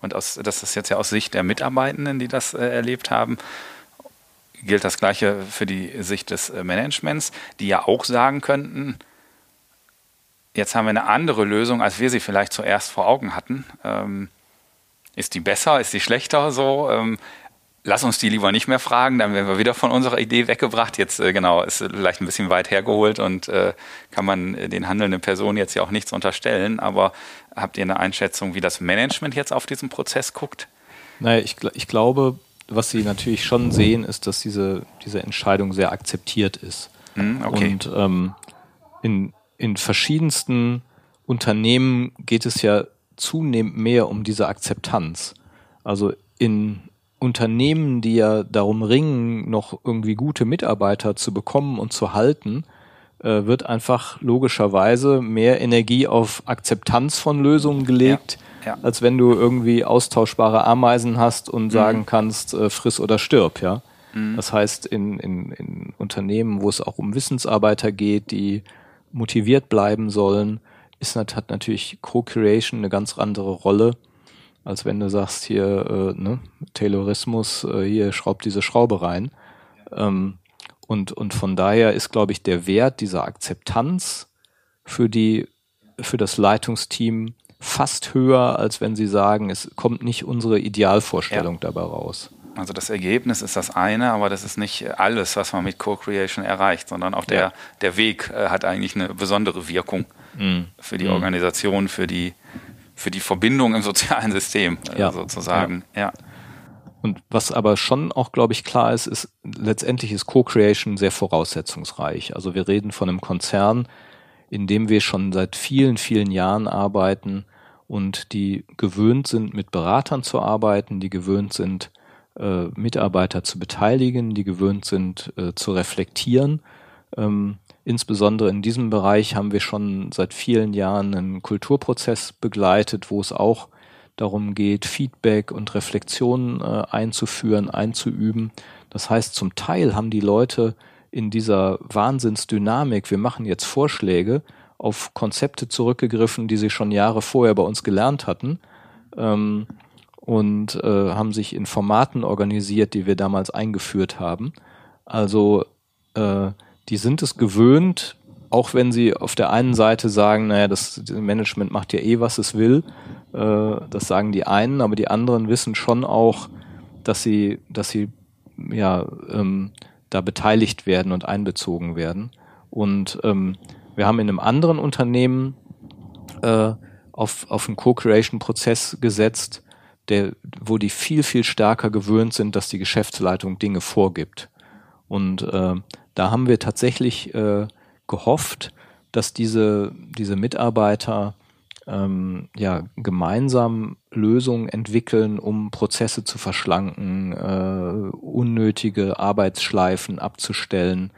Und aus, das ist jetzt ja aus Sicht der Mitarbeitenden, die das äh, erlebt haben, gilt das Gleiche für die Sicht des äh, Managements, die ja auch sagen könnten, Jetzt haben wir eine andere Lösung, als wir sie vielleicht zuerst vor Augen hatten. Ähm, ist die besser? Ist die schlechter? So, ähm, lass uns die lieber nicht mehr fragen, dann werden wir wieder von unserer Idee weggebracht. Jetzt äh, genau, ist vielleicht ein bisschen weit hergeholt und äh, kann man den handelnden Personen jetzt ja auch nichts unterstellen. Aber habt ihr eine Einschätzung, wie das Management jetzt auf diesen Prozess guckt? Naja, ich, ich glaube, was sie natürlich schon sehen, ist, dass diese, diese Entscheidung sehr akzeptiert ist. Hm, okay. Und ähm, in, in verschiedensten Unternehmen geht es ja zunehmend mehr um diese Akzeptanz. Also in Unternehmen, die ja darum ringen, noch irgendwie gute Mitarbeiter zu bekommen und zu halten, äh, wird einfach logischerweise mehr Energie auf Akzeptanz von Lösungen gelegt, ja, ja. als wenn du irgendwie austauschbare Ameisen hast und mhm. sagen kannst, äh, friss oder stirb, ja. Mhm. Das heißt, in, in, in Unternehmen, wo es auch um Wissensarbeiter geht, die motiviert bleiben sollen, ist hat natürlich Co-Creation eine ganz andere Rolle, als wenn du sagst hier, äh, ne, Taylorismus, äh, hier schraubt diese Schraube rein. Ähm, und, und von daher ist, glaube ich, der Wert dieser Akzeptanz für die, für das Leitungsteam fast höher, als wenn sie sagen, es kommt nicht unsere Idealvorstellung ja. dabei raus. Also das Ergebnis ist das eine, aber das ist nicht alles, was man mit Co-Creation erreicht, sondern auch der, ja. der Weg äh, hat eigentlich eine besondere Wirkung mhm. für die mhm. Organisation, für die, für die Verbindung im sozialen System äh, ja. sozusagen. Ja. ja. Und was aber schon auch, glaube ich, klar ist, ist, letztendlich ist Co-Creation sehr voraussetzungsreich. Also wir reden von einem Konzern, in dem wir schon seit vielen, vielen Jahren arbeiten und die gewöhnt sind, mit Beratern zu arbeiten, die gewöhnt sind, äh, Mitarbeiter zu beteiligen, die gewöhnt sind, äh, zu reflektieren. Ähm, insbesondere in diesem Bereich haben wir schon seit vielen Jahren einen Kulturprozess begleitet, wo es auch darum geht, Feedback und Reflexion äh, einzuführen, einzuüben. Das heißt, zum Teil haben die Leute in dieser Wahnsinnsdynamik, wir machen jetzt Vorschläge, auf Konzepte zurückgegriffen, die sie schon Jahre vorher bei uns gelernt hatten ähm, und äh, haben sich in Formaten organisiert, die wir damals eingeführt haben. Also äh, die sind es gewöhnt, auch wenn sie auf der einen Seite sagen, naja, das Management macht ja eh, was es will, äh, das sagen die einen, aber die anderen wissen schon auch, dass sie, dass sie ja ähm, da beteiligt werden und einbezogen werden. Und ähm, wir haben in einem anderen Unternehmen äh, auf, auf einen Co-Creation-Prozess gesetzt, der, wo die viel, viel stärker gewöhnt sind, dass die Geschäftsleitung Dinge vorgibt. Und äh, da haben wir tatsächlich äh, gehofft, dass diese, diese Mitarbeiter ähm, ja, gemeinsam Lösungen entwickeln, um Prozesse zu verschlanken, äh, unnötige Arbeitsschleifen abzustellen.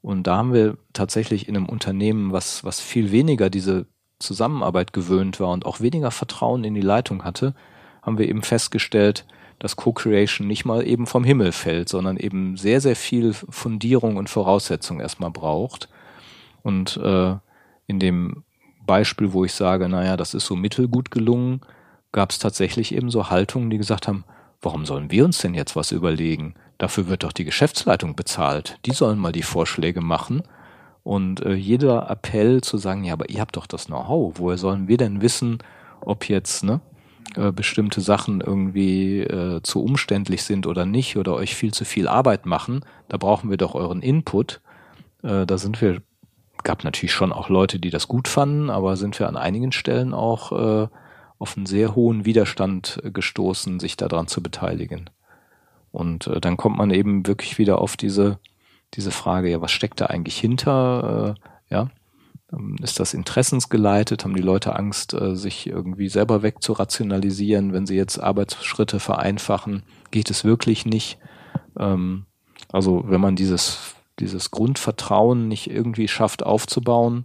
Und da haben wir tatsächlich in einem Unternehmen, was, was viel weniger diese Zusammenarbeit gewöhnt war und auch weniger Vertrauen in die Leitung hatte, haben wir eben festgestellt, dass Co-Creation nicht mal eben vom Himmel fällt, sondern eben sehr, sehr viel Fundierung und Voraussetzung erstmal braucht. Und äh, in dem Beispiel, wo ich sage, naja, das ist so mittelgut gelungen, gab es tatsächlich eben so Haltungen, die gesagt haben, warum sollen wir uns denn jetzt was überlegen? Dafür wird doch die Geschäftsleitung bezahlt. Die sollen mal die Vorschläge machen. Und äh, jeder Appell zu sagen, ja, aber ihr habt doch das Know-how. Woher sollen wir denn wissen, ob jetzt ne, äh, bestimmte Sachen irgendwie äh, zu umständlich sind oder nicht oder euch viel zu viel Arbeit machen? Da brauchen wir doch euren Input. Äh, da sind wir gab natürlich schon auch Leute, die das gut fanden, aber sind wir an einigen Stellen auch äh, auf einen sehr hohen Widerstand gestoßen, sich daran zu beteiligen. Und äh, dann kommt man eben wirklich wieder auf diese, diese Frage, ja, was steckt da eigentlich hinter? Äh, ja, ist das interessensgeleitet? Haben die Leute Angst, äh, sich irgendwie selber wegzurationalisieren, wenn sie jetzt Arbeitsschritte vereinfachen? Geht es wirklich nicht? Ähm, also wenn man dieses dieses Grundvertrauen nicht irgendwie schafft aufzubauen,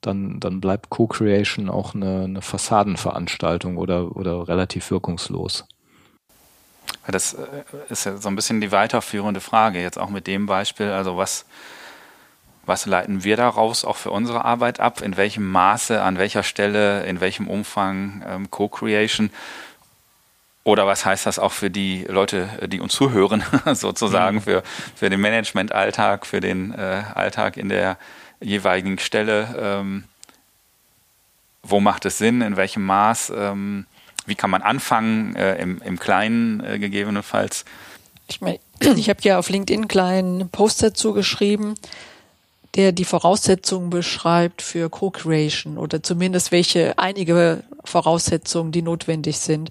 dann, dann bleibt Co-Creation auch eine, eine Fassadenveranstaltung oder, oder relativ wirkungslos. Das äh, ist ja so ein bisschen die weiterführende Frage, jetzt auch mit dem Beispiel. Also was, was leiten wir daraus auch für unsere Arbeit ab? In welchem Maße, an welcher Stelle, in welchem Umfang ähm, Co-Creation? Oder was heißt das auch für die Leute, die uns zuhören, (laughs) sozusagen, mhm. für, für den Managementalltag, für den äh, Alltag in der jeweiligen Stelle? Ähm, wo macht es Sinn, in welchem Maß? Ähm, wie kann man anfangen, äh, im, im Kleinen äh, gegebenenfalls? Ich, mein, (clears throat) ich habe ja auf LinkedIn einen kleinen Post dazu geschrieben, der die Voraussetzungen beschreibt für Co-Creation oder zumindest welche einige Voraussetzungen, die notwendig sind.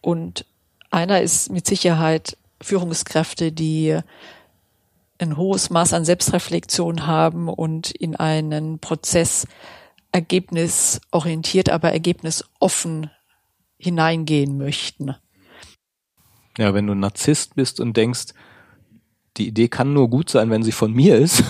Und einer ist mit Sicherheit Führungskräfte, die ein hohes Maß an Selbstreflexion haben und in einen Prozess ergebnisorientiert, aber ergebnisoffen hineingehen möchten. Ja, wenn du Narzisst bist und denkst, die Idee kann nur gut sein, wenn sie von mir ist,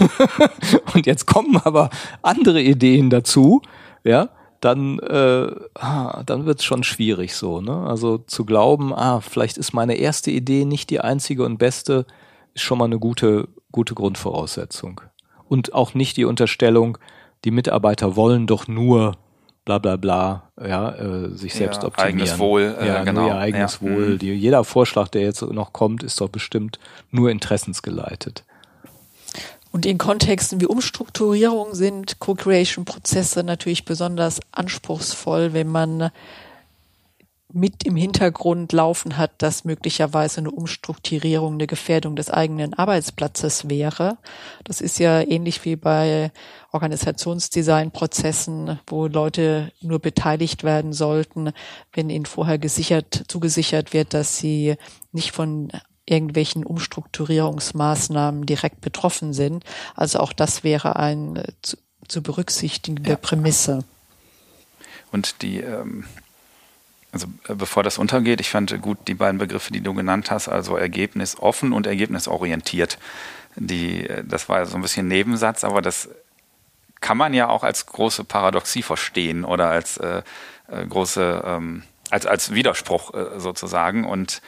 (laughs) und jetzt kommen aber andere Ideen dazu, ja, dann, äh, ah, dann wird es schon schwierig so. Ne? Also zu glauben, ah, vielleicht ist meine erste Idee nicht die einzige und beste, ist schon mal eine gute, gute Grundvoraussetzung. Und auch nicht die Unterstellung, die Mitarbeiter wollen doch nur bla bla bla, ja, äh, sich selbst ja, optimieren. Eigenes Wohl, äh, ja, genau. Nur ihr eigenes ja. Wohl. Mhm. Die, jeder Vorschlag, der jetzt noch kommt, ist doch bestimmt nur interessensgeleitet. Und in Kontexten wie Umstrukturierung sind Co-Creation-Prozesse natürlich besonders anspruchsvoll, wenn man mit im Hintergrund laufen hat, dass möglicherweise eine Umstrukturierung eine Gefährdung des eigenen Arbeitsplatzes wäre. Das ist ja ähnlich wie bei Organisationsdesignprozessen, wo Leute nur beteiligt werden sollten, wenn ihnen vorher gesichert, zugesichert wird, dass sie nicht von irgendwelchen Umstrukturierungsmaßnahmen direkt betroffen sind. Also auch das wäre eine zu, zu berücksichtigende ja. Prämisse. Und die, ähm, Also äh, bevor das untergeht, ich fand gut die beiden Begriffe, die du genannt hast, also ergebnisoffen und ergebnisorientiert. Die, äh, das war so ein bisschen Nebensatz, aber das kann man ja auch als große Paradoxie verstehen oder als äh, äh, große, ähm, als, als Widerspruch äh, sozusagen. Und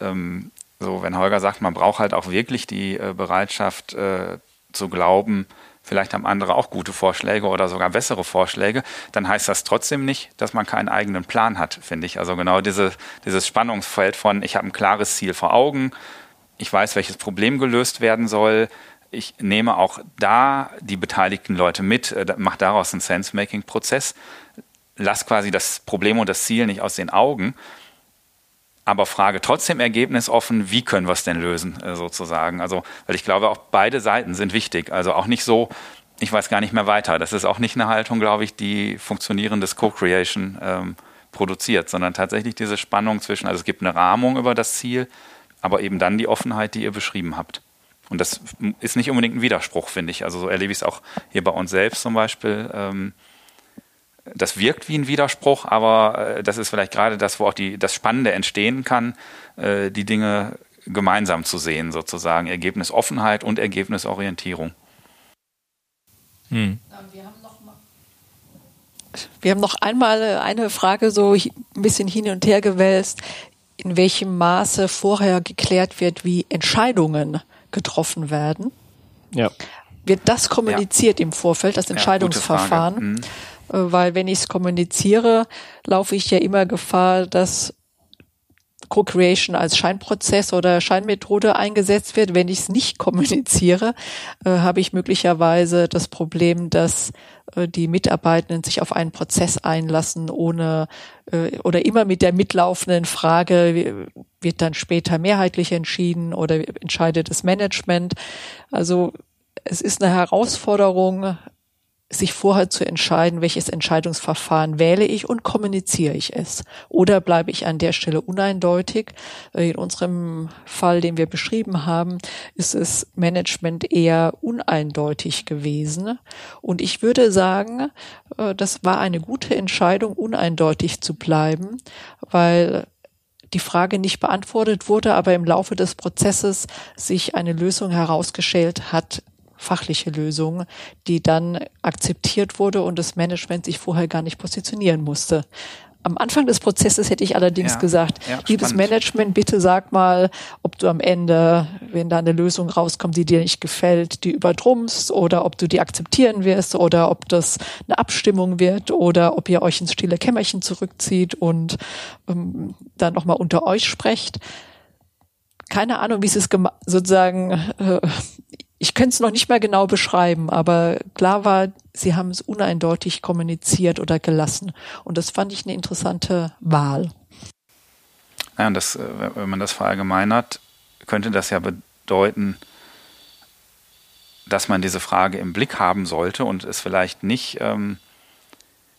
ähm, so, wenn Holger sagt, man braucht halt auch wirklich die äh, Bereitschaft zu glauben, vielleicht haben andere auch gute Vorschläge oder sogar bessere Vorschläge, dann heißt das trotzdem nicht, dass man keinen eigenen Plan hat, finde ich. Also genau diese, dieses Spannungsfeld von, ich habe ein klares Ziel vor Augen, ich weiß, welches Problem gelöst werden soll, ich nehme auch da die beteiligten Leute mit, äh, mache daraus einen Sense-Making-Prozess, lass quasi das Problem und das Ziel nicht aus den Augen, aber frage trotzdem ergebnisoffen, wie können wir es denn lösen, äh, sozusagen. Also, weil ich glaube, auch beide Seiten sind wichtig. Also auch nicht so, ich weiß gar nicht mehr weiter. Das ist auch nicht eine Haltung, glaube ich, die funktionierendes Co-Creation ähm, produziert, sondern tatsächlich diese Spannung zwischen, also es gibt eine Rahmung über das Ziel, aber eben dann die Offenheit, die ihr beschrieben habt. Und das ist nicht unbedingt ein Widerspruch, finde ich. Also so erlebe ich es auch hier bei uns selbst zum Beispiel. Ähm, das wirkt wie ein Widerspruch, aber äh, das ist vielleicht gerade das, wo auch die, das Spannende entstehen kann, äh, die Dinge gemeinsam zu sehen, sozusagen. Ergebnisoffenheit und Ergebnisorientierung. Hm. Wir haben noch einmal äh, eine Frage so ein bisschen hin und her gewälzt, in welchem Maße vorher geklärt wird, wie Entscheidungen getroffen werden. Ja. Wird das kommuniziert ja. im Vorfeld, das Entscheidungsverfahren? Ja, weil wenn ich es kommuniziere, laufe ich ja immer Gefahr, dass Co-Creation als Scheinprozess oder Scheinmethode eingesetzt wird. Wenn ich es nicht kommuniziere, äh, habe ich möglicherweise das Problem, dass äh, die Mitarbeitenden sich auf einen Prozess einlassen, ohne äh, oder immer mit der mitlaufenden Frage, wird dann später mehrheitlich entschieden oder entscheidet das Management. Also es ist eine Herausforderung, sich vorher zu entscheiden, welches Entscheidungsverfahren wähle ich und kommuniziere ich es. Oder bleibe ich an der Stelle uneindeutig. Äh, in unserem Fall, den wir beschrieben haben, ist es Management eher uneindeutig gewesen. Und ich würde sagen, äh, das war eine gute Entscheidung, uneindeutig zu bleiben, weil die Frage nicht beantwortet wurde, aber im Laufe des Prozesses sich eine Lösung herausgestellt hat, fachliche Lösung, die dann akzeptiert wurde und das Management sich vorher gar nicht positionieren musste. Am Anfang des Prozesses hätte ich allerdings ja, gesagt, ja, liebes spannend. Management, bitte sag mal, ob du am Ende, wenn da eine Lösung rauskommt, die dir nicht gefällt, die übertrumpfst oder ob du die akzeptieren wirst oder ob das eine Abstimmung wird oder ob ihr euch ins stille Kämmerchen zurückzieht und ähm, dann nochmal unter euch sprecht. Keine Ahnung, wie es ist sozusagen äh, ich könnte es noch nicht mal genau beschreiben, aber klar war, sie haben es uneindeutig kommuniziert oder gelassen. Und das fand ich eine interessante Wahl. Ja, und das, äh, wenn man das verallgemeinert, könnte das ja bedeuten, dass man diese Frage im Blick haben sollte und es vielleicht nicht ähm,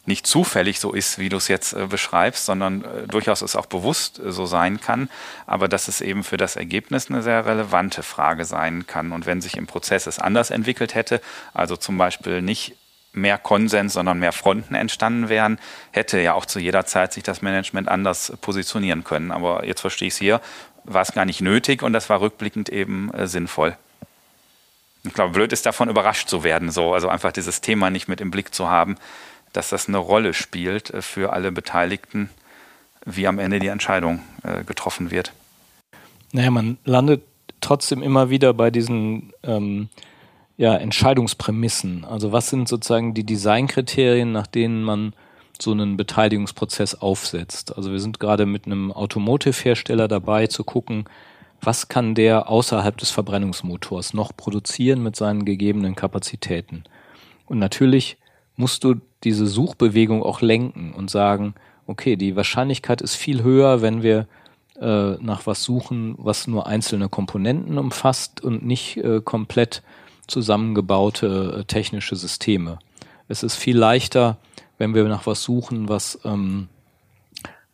nicht zufällig so ist, wie du es jetzt äh, beschreibst, sondern äh, durchaus es auch bewusst äh, so sein kann, aber dass es eben für das Ergebnis eine sehr relevante Frage sein kann. Und wenn sich im Prozess es anders entwickelt hätte, also zum Beispiel nicht mehr Konsens, sondern mehr Fronten entstanden wären, hätte ja auch zu jeder Zeit sich das Management anders positionieren können. Aber jetzt verstehe ich es hier, war es gar nicht nötig und das war rückblickend eben äh, sinnvoll. Ich glaube, blöd ist davon überrascht zu werden, so, also einfach dieses Thema nicht mit im Blick zu haben, dass das eine Rolle spielt äh, für alle Beteiligten, wie am Ende die Entscheidung äh, getroffen wird. Naja, man landet trotzdem immer wieder bei diesen ähm, ja, Entscheidungsprämissen. Also was sind sozusagen die Designkriterien, nach denen man so einen Beteiligungsprozess aufsetzt? Also wir sind gerade mit einem Automotive-Hersteller dabei zu gucken, was kann der außerhalb des Verbrennungsmotors noch produzieren mit seinen gegebenen Kapazitäten? Und natürlich musst du diese Suchbewegung auch lenken und sagen, okay, die Wahrscheinlichkeit ist viel höher, wenn wir äh, nach was suchen, was nur einzelne Komponenten umfasst und nicht äh, komplett zusammengebaute äh, technische Systeme. Es ist viel leichter, wenn wir nach was suchen, was ähm,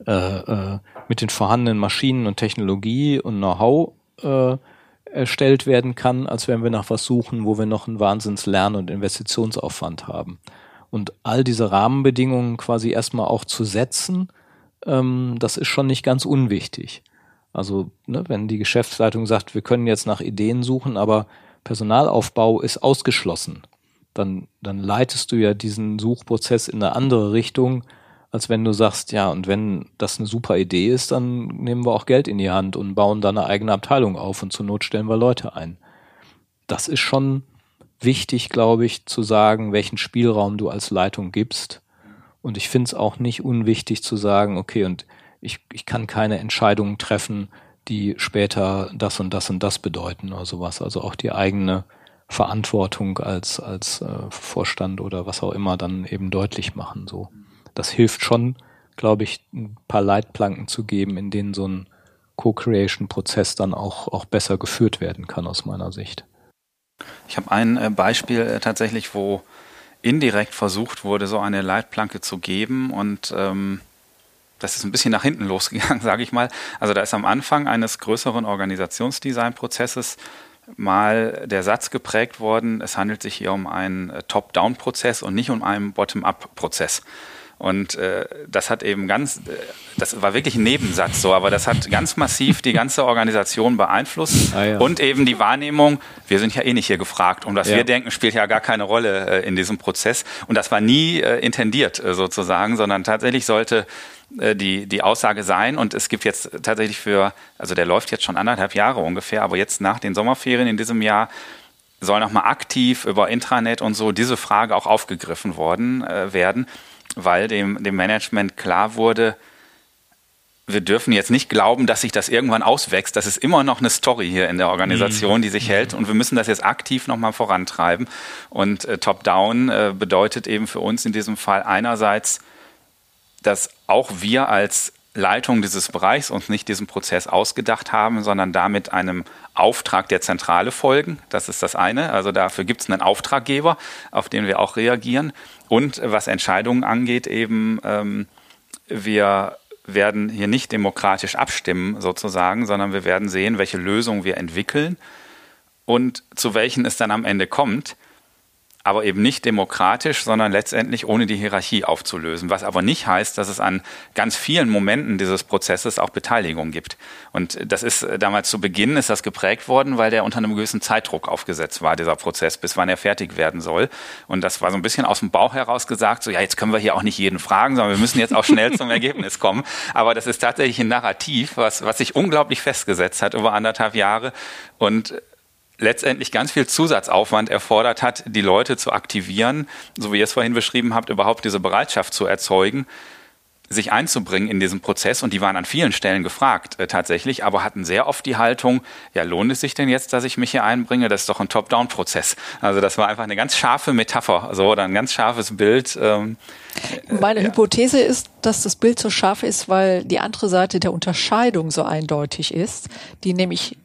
äh, äh, mit den vorhandenen Maschinen und Technologie und Know-how äh, erstellt werden kann, als wenn wir nach was suchen, wo wir noch einen Wahnsinns Lern- und Investitionsaufwand haben und all diese Rahmenbedingungen quasi erstmal auch zu setzen, ähm, das ist schon nicht ganz unwichtig. Also ne, wenn die Geschäftsleitung sagt, wir können jetzt nach Ideen suchen, aber Personalaufbau ist ausgeschlossen, dann, dann leitest du ja diesen Suchprozess in eine andere Richtung, als wenn du sagst, ja, und wenn das eine super Idee ist, dann nehmen wir auch Geld in die Hand und bauen da eine eigene Abteilung auf und zur Not stellen wir Leute ein. Das ist schon wichtig, glaube ich, zu sagen, welchen Spielraum du als Leitung gibst. Und ich finde es auch nicht unwichtig zu sagen, okay, und ich, ich kann keine Entscheidungen treffen, die später das und das und das bedeuten oder sowas. Also auch die eigene Verantwortung als, als äh, Vorstand oder was auch immer dann eben deutlich machen. So. Das hilft schon, glaube ich, ein paar Leitplanken zu geben, in denen so ein Co-Creation-Prozess dann auch, auch besser geführt werden kann aus meiner Sicht. Ich habe ein äh, Beispiel äh, tatsächlich, wo indirekt versucht wurde, so eine Leitplanke zu geben und ähm, das ist ein bisschen nach hinten (laughs) losgegangen, sage ich mal. Also da ist am Anfang eines größeren Organisationsdesignprozesses mal der Satz geprägt worden, es handelt sich hier um einen äh, Top-Down-Prozess und nicht um einen Bottom-Up-Prozess. Und äh, das hat eben ganz, äh, das war wirklich ein Nebensatz so, aber das hat ganz massiv die ganze Organisation beeinflusst ah, ja. und eben die Wahrnehmung, wir sind ja eh nicht hier gefragt und was ja. wir denken, spielt ja gar keine Rolle äh, in diesem Prozess. Und das war nie äh, intendiert äh, sozusagen, sondern tatsächlich sollte äh, die, die Aussage sein. Und es gibt jetzt tatsächlich für, also der läuft jetzt schon anderthalb Jahre ungefähr, aber jetzt nach den Sommerferien in diesem Jahr soll nochmal aktiv über Intranet und so diese Frage auch aufgegriffen worden äh, werden weil dem, dem Management klar wurde, wir dürfen jetzt nicht glauben, dass sich das irgendwann auswächst. Das ist immer noch eine Story hier in der Organisation, die sich mhm. hält. Und wir müssen das jetzt aktiv nochmal vorantreiben. Und äh, Top-Down äh, bedeutet eben für uns in diesem Fall einerseits, dass auch wir als Leitung dieses Bereichs uns nicht diesen Prozess ausgedacht haben, sondern damit einem Auftrag der Zentrale folgen. Das ist das eine. Also dafür gibt es einen Auftraggeber, auf den wir auch reagieren. Und was Entscheidungen angeht, eben ähm, wir werden hier nicht demokratisch abstimmen sozusagen, sondern wir werden sehen, welche Lösungen wir entwickeln und zu welchen es dann am Ende kommt aber eben nicht demokratisch, sondern letztendlich ohne die Hierarchie aufzulösen. Was aber nicht heißt, dass es an ganz vielen Momenten dieses Prozesses auch Beteiligung gibt. Und das ist äh, damals zu Beginn ist das geprägt worden, weil der unter einem gewissen Zeitdruck aufgesetzt war, dieser Prozess, bis wann er fertig werden soll. Und das war so ein bisschen aus dem Bauch heraus gesagt, so ja, jetzt können wir hier auch nicht jeden fragen, sondern wir müssen jetzt auch schnell (laughs) zum Ergebnis kommen. Aber das ist tatsächlich ein Narrativ, was, was sich unglaublich festgesetzt hat über anderthalb Jahre. Und letztendlich ganz viel Zusatzaufwand erfordert hat, die Leute zu aktivieren, so wie ihr es vorhin beschrieben habt, überhaupt diese Bereitschaft zu erzeugen, sich einzubringen in diesen Prozess. Und die waren an vielen Stellen gefragt äh, tatsächlich, aber hatten sehr oft die Haltung, ja, lohnt es sich denn jetzt, dass ich mich hier einbringe? Das ist doch ein Top-Down-Prozess. Also das war einfach eine ganz scharfe Metapher, so oder ein ganz scharfes Bild. Ähm, Meine ja. Hypothese ist, dass das Bild so scharf ist, weil die andere Seite der Unterscheidung so eindeutig ist, die nämlich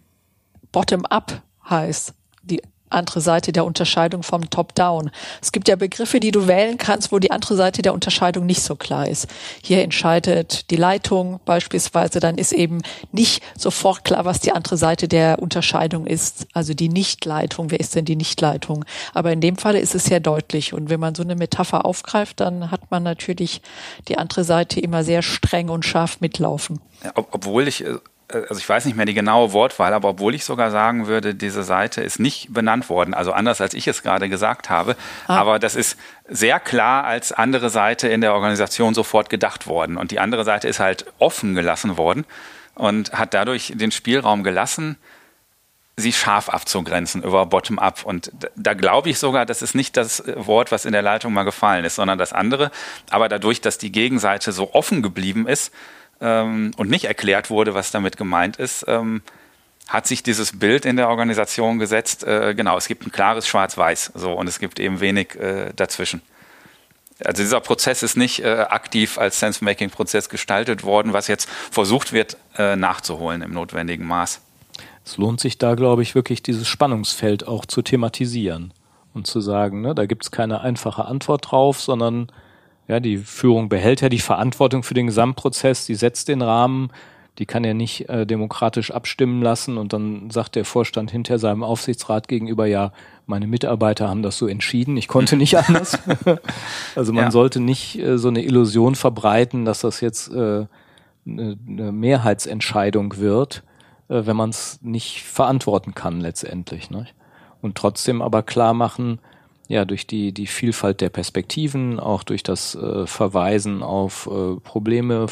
bottom-up heißt. Die andere Seite der Unterscheidung vom Top-Down. Es gibt ja Begriffe, die du wählen kannst, wo die andere Seite der Unterscheidung nicht so klar ist. Hier entscheidet die Leitung beispielsweise, dann ist eben nicht sofort klar, was die andere Seite der Unterscheidung ist. Also die Nichtleitung, wer ist denn die Nichtleitung? Aber in dem Falle ist es sehr deutlich. Und wenn man so eine Metapher aufgreift, dann hat man natürlich die andere Seite immer sehr streng und scharf mitlaufen. Ja, obwohl ich äh, also ich weiß nicht mehr die genaue Wortwahl, aber obwohl ich sogar sagen würde, diese Seite ist nicht benannt worden, also anders als ich es gerade gesagt habe, ah. aber das ist sehr klar als andere Seite in der Organisation sofort gedacht worden und die andere Seite ist halt offen gelassen worden und hat dadurch den Spielraum gelassen, sie scharf abzugrenzen über Bottom-up. Und da, da glaube ich sogar, das ist nicht das Wort, was in der Leitung mal gefallen ist, sondern das andere. Aber dadurch, dass die Gegenseite so offen geblieben ist, ähm, und nicht erklärt wurde, was damit gemeint ist, ähm, hat sich dieses Bild in der Organisation gesetzt. Äh, genau, es gibt ein klares Schwarz-Weiß so und es gibt eben wenig äh, dazwischen. Also dieser Prozess ist nicht äh, aktiv als Sense-Making-Prozess gestaltet worden, was jetzt versucht wird äh, nachzuholen im notwendigen Maß. Es lohnt sich da, glaube ich, wirklich dieses Spannungsfeld auch zu thematisieren und zu sagen, ne, da gibt es keine einfache Antwort drauf, sondern ja, die Führung behält ja die Verantwortung für den Gesamtprozess, die setzt den Rahmen, die kann er nicht äh, demokratisch abstimmen lassen und dann sagt der Vorstand hinter seinem Aufsichtsrat gegenüber, ja, meine Mitarbeiter haben das so entschieden, ich konnte nicht (laughs) anders. also man ja. sollte nicht äh, so eine Illusion verbreiten, dass das jetzt äh, eine, eine Mehrheitsentscheidung wird, äh, wenn man es nicht verantworten kann letztendlich. Ne? Und trotzdem aber klar machen, ja, durch die, die Vielfalt der Perspektiven, auch durch das äh, Verweisen auf äh, Probleme,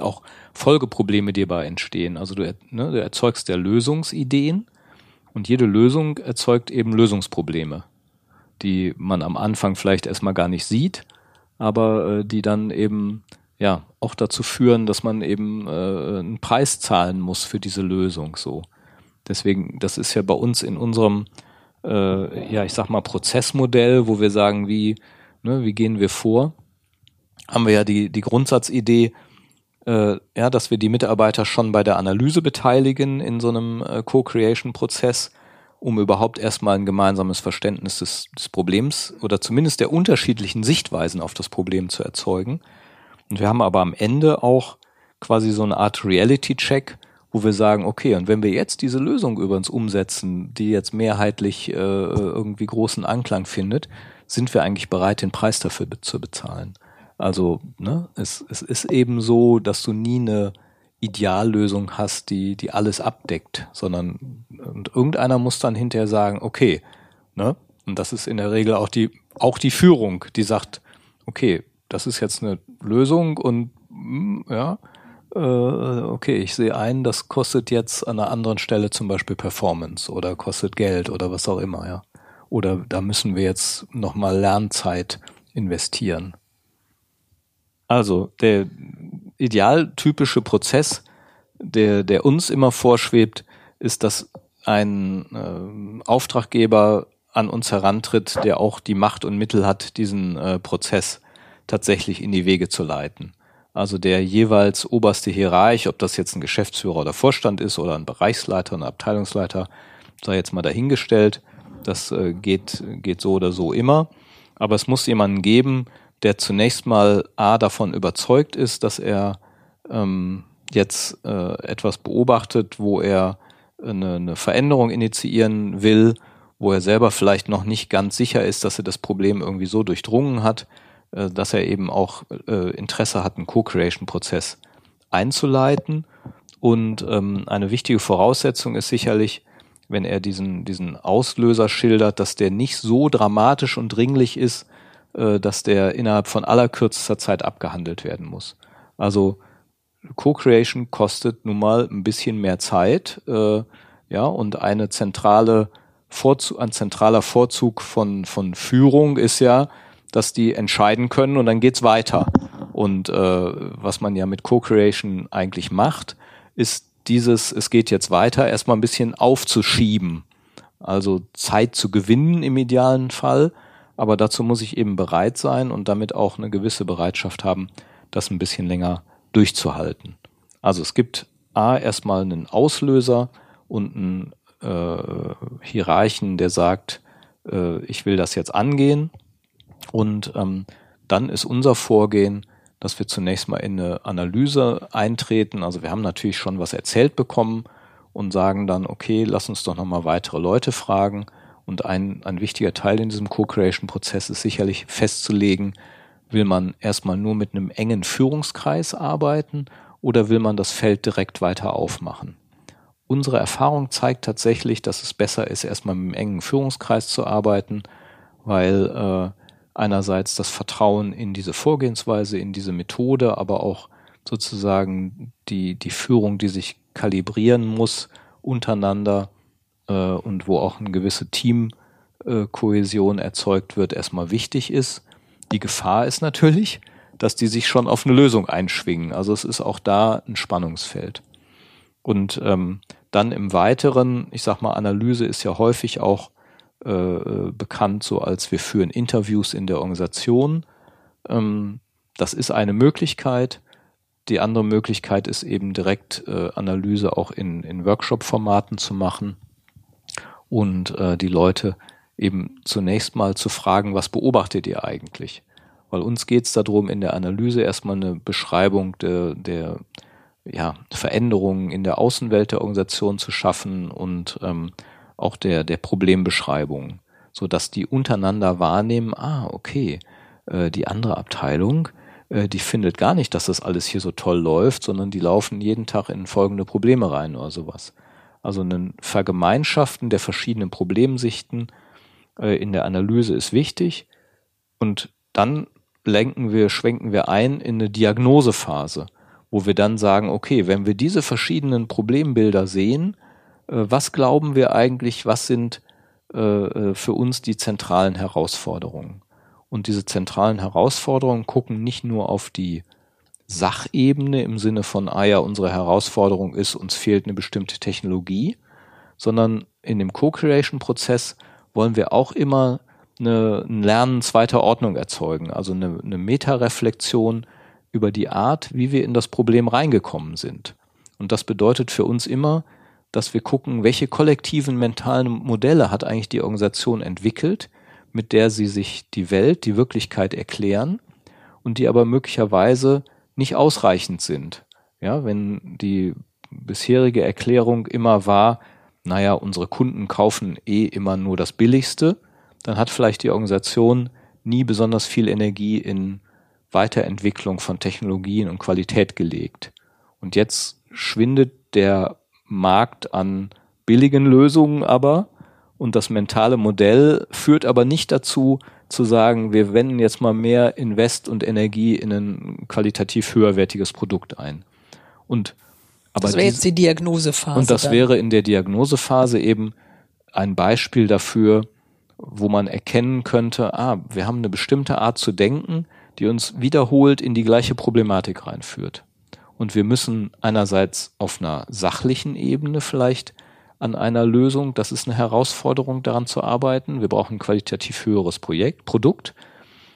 auch Folgeprobleme, die dabei entstehen. Also du, ne, du erzeugst ja Lösungsideen und jede Lösung erzeugt eben Lösungsprobleme, die man am Anfang vielleicht erstmal gar nicht sieht, aber äh, die dann eben ja auch dazu führen, dass man eben äh, einen Preis zahlen muss für diese Lösung so. Deswegen, das ist ja bei uns in unserem äh, ja, ich sag mal, Prozessmodell, wo wir sagen, wie, ne, wie gehen wir vor, haben wir ja die, die Grundsatzidee, äh, ja, dass wir die Mitarbeiter schon bei der Analyse beteiligen in so einem äh, Co-Creation-Prozess, um überhaupt erstmal ein gemeinsames Verständnis des, des Problems oder zumindest der unterschiedlichen Sichtweisen auf das Problem zu erzeugen. Und wir haben aber am Ende auch quasi so eine Art Reality-Check, wo wir sagen, okay, und wenn wir jetzt diese Lösung über uns umsetzen, die jetzt mehrheitlich äh, irgendwie großen Anklang findet, sind wir eigentlich bereit, den Preis dafür zu bezahlen. Also ne, es, es ist eben so, dass du nie eine Ideallösung hast, die, die alles abdeckt, sondern und irgendeiner muss dann hinterher sagen, okay, ne, und das ist in der Regel auch die, auch die Führung, die sagt, okay, das ist jetzt eine Lösung und mm, ja, äh, okay, ich sehe ein, das kostet jetzt an einer anderen Stelle zum Beispiel Performance oder kostet Geld oder was auch immer, ja. Oder da müssen wir jetzt nochmal Lernzeit investieren. Also der idealtypische Prozess, der, der uns immer vorschwebt, ist, dass ein äh, Auftraggeber an uns herantritt, der auch die Macht und Mittel hat, diesen äh, Prozess tatsächlich in die Wege zu leiten also der jeweils oberste Hierarch, ob das jetzt ein Geschäftsführer oder Vorstand ist oder ein Bereichsleiter, ein Abteilungsleiter, sei jetzt mal dahingestellt. Das äh, geht, geht so oder so immer. Aber es muss jemanden geben, der zunächst mal A davon überzeugt ist, dass er ähm, jetzt äh, etwas beobachtet, wo er eine, eine Veränderung initiieren will, wo er selber vielleicht noch nicht ganz sicher ist, dass er das Problem irgendwie so durchdrungen hat, äh, dass er eben auch äh, Interesse hat, einen Co-Creation-Prozess einzuleiten. Und ähm, eine wichtige Voraussetzung ist sicherlich, wenn er diesen, diesen Auslöser schildert, dass der nicht so dramatisch und dringlich ist, äh, dass der innerhalb von allerbürzester Zeit abgehandelt werden muss. Also Co-Creation kostet nun mal ein bisschen mehr Zeit, äh, ja, und eine zentrale Vorzug, ein zentraler Vorzug von, von Führung ist ja, dass die entscheiden können und dann geht's weiter. Und äh, was man ja mit Co-Creation eigentlich macht, ist dieses, es geht jetzt weiter, erstmal ein bisschen aufzuschieben. Also Zeit zu gewinnen im idealen Fall. Aber dazu muss ich eben bereit sein und damit auch eine gewisse Bereitschaft haben, das ein bisschen länger durchzuhalten. Also es gibt A, erstmal einen Auslöser und einen äh, Hierarchen, der sagt, äh, ich will das jetzt angehen und ähm, dann ist unser Vorgehen, dass wir zunächst mal in eine Analyse eintreten. Also wir haben natürlich schon was erzählt bekommen und sagen dann, okay, lass uns doch nochmal weitere Leute fragen. Und ein, ein wichtiger Teil in diesem Co-Creation-Prozess ist sicherlich festzulegen, will man erstmal nur mit einem engen Führungskreis arbeiten oder will man das Feld direkt weiter aufmachen? Unsere Erfahrung zeigt tatsächlich, dass es besser ist, erstmal mit einem engen Führungskreis zu arbeiten, weil äh, einerseits das Vertrauen in diese Vorgehensweise, in diese Methode, aber auch sozusagen die, die Führung, die sich kalibrieren muss untereinander äh, und wo auch eine gewisse Teamkohäsion äh, erzeugt wird, erstmal wichtig ist. Die Gefahr ist natürlich, dass die sich schon auf eine Lösung einschwingen. Also es ist auch da ein Spannungsfeld. Und ähm, dann im Weiteren, ich sag mal, Analyse ist ja häufig auch äh, bekannt, so als wir führen Interviews in der Organisation. Ähm, das ist eine Möglichkeit. Die andere Möglichkeit ist eben direkt äh, Analyse auch in, in Workshop-Formaten zu machen und äh, die Leute eben zunächst mal zu fragen, was beobachtet ihr eigentlich? Weil uns geht es darum, in der Analyse erstmal eine Beschreibung der, der ja, Veränderungen in der Außenwelt der Organisation zu schaffen und ähm, auch der, der Problembeschreibung, so dass die untereinander wahrnehmen, ah, okay, äh, die andere Abteilung, äh, die findet gar nicht, dass das alles hier so toll läuft, sondern die laufen jeden Tag in folgende Probleme rein oder sowas. Also ein Vergemeinschaften der verschiedenen Problemsichten äh, in der Analyse ist wichtig und dann lenken wir, schwenken wir ein in eine Diagnosephase, wo wir dann sagen, okay, wenn wir diese verschiedenen Problembilder sehen, was glauben wir eigentlich, was sind äh, äh, für uns die zentralen Herausforderungen? Und diese zentralen Herausforderungen gucken nicht nur auf die Sachebene im Sinne von, ah ja, unsere Herausforderung ist, uns fehlt eine bestimmte Technologie, sondern in dem Co-Creation-Prozess wollen wir auch immer eine, ein Lernen zweiter Ordnung erzeugen, also eine, eine Metareflexion über die Art, wie wir in das Problem reingekommen sind. Und das bedeutet für uns immer, dass wir gucken, welche kollektiven mentalen Modelle hat eigentlich die Organisation entwickelt, mit der sie sich die Welt, die Wirklichkeit erklären und die aber möglicherweise nicht ausreichend sind. Ja, wenn die bisherige Erklärung immer war, naja, unsere Kunden kaufen eh immer nur das Billigste, dann hat vielleicht die Organisation nie besonders viel Energie in Weiterentwicklung von Technologien und Qualität gelegt. Und jetzt schwindet der Markt an billigen Lösungen aber und das mentale Modell führt aber nicht dazu, zu sagen, wir wenden jetzt mal mehr Invest und Energie in ein qualitativ höherwertiges Produkt ein. Und aber das wäre jetzt die Diagnosephase. Und das dann. wäre in der Diagnosephase eben ein Beispiel dafür, wo man erkennen könnte, ah, wir haben eine bestimmte Art zu denken, die uns wiederholt in die gleiche Problematik reinführt. Und wir müssen einerseits auf einer sachlichen Ebene vielleicht an einer Lösung, das ist eine Herausforderung, daran zu arbeiten. Wir brauchen ein qualitativ höheres Projekt, Produkt,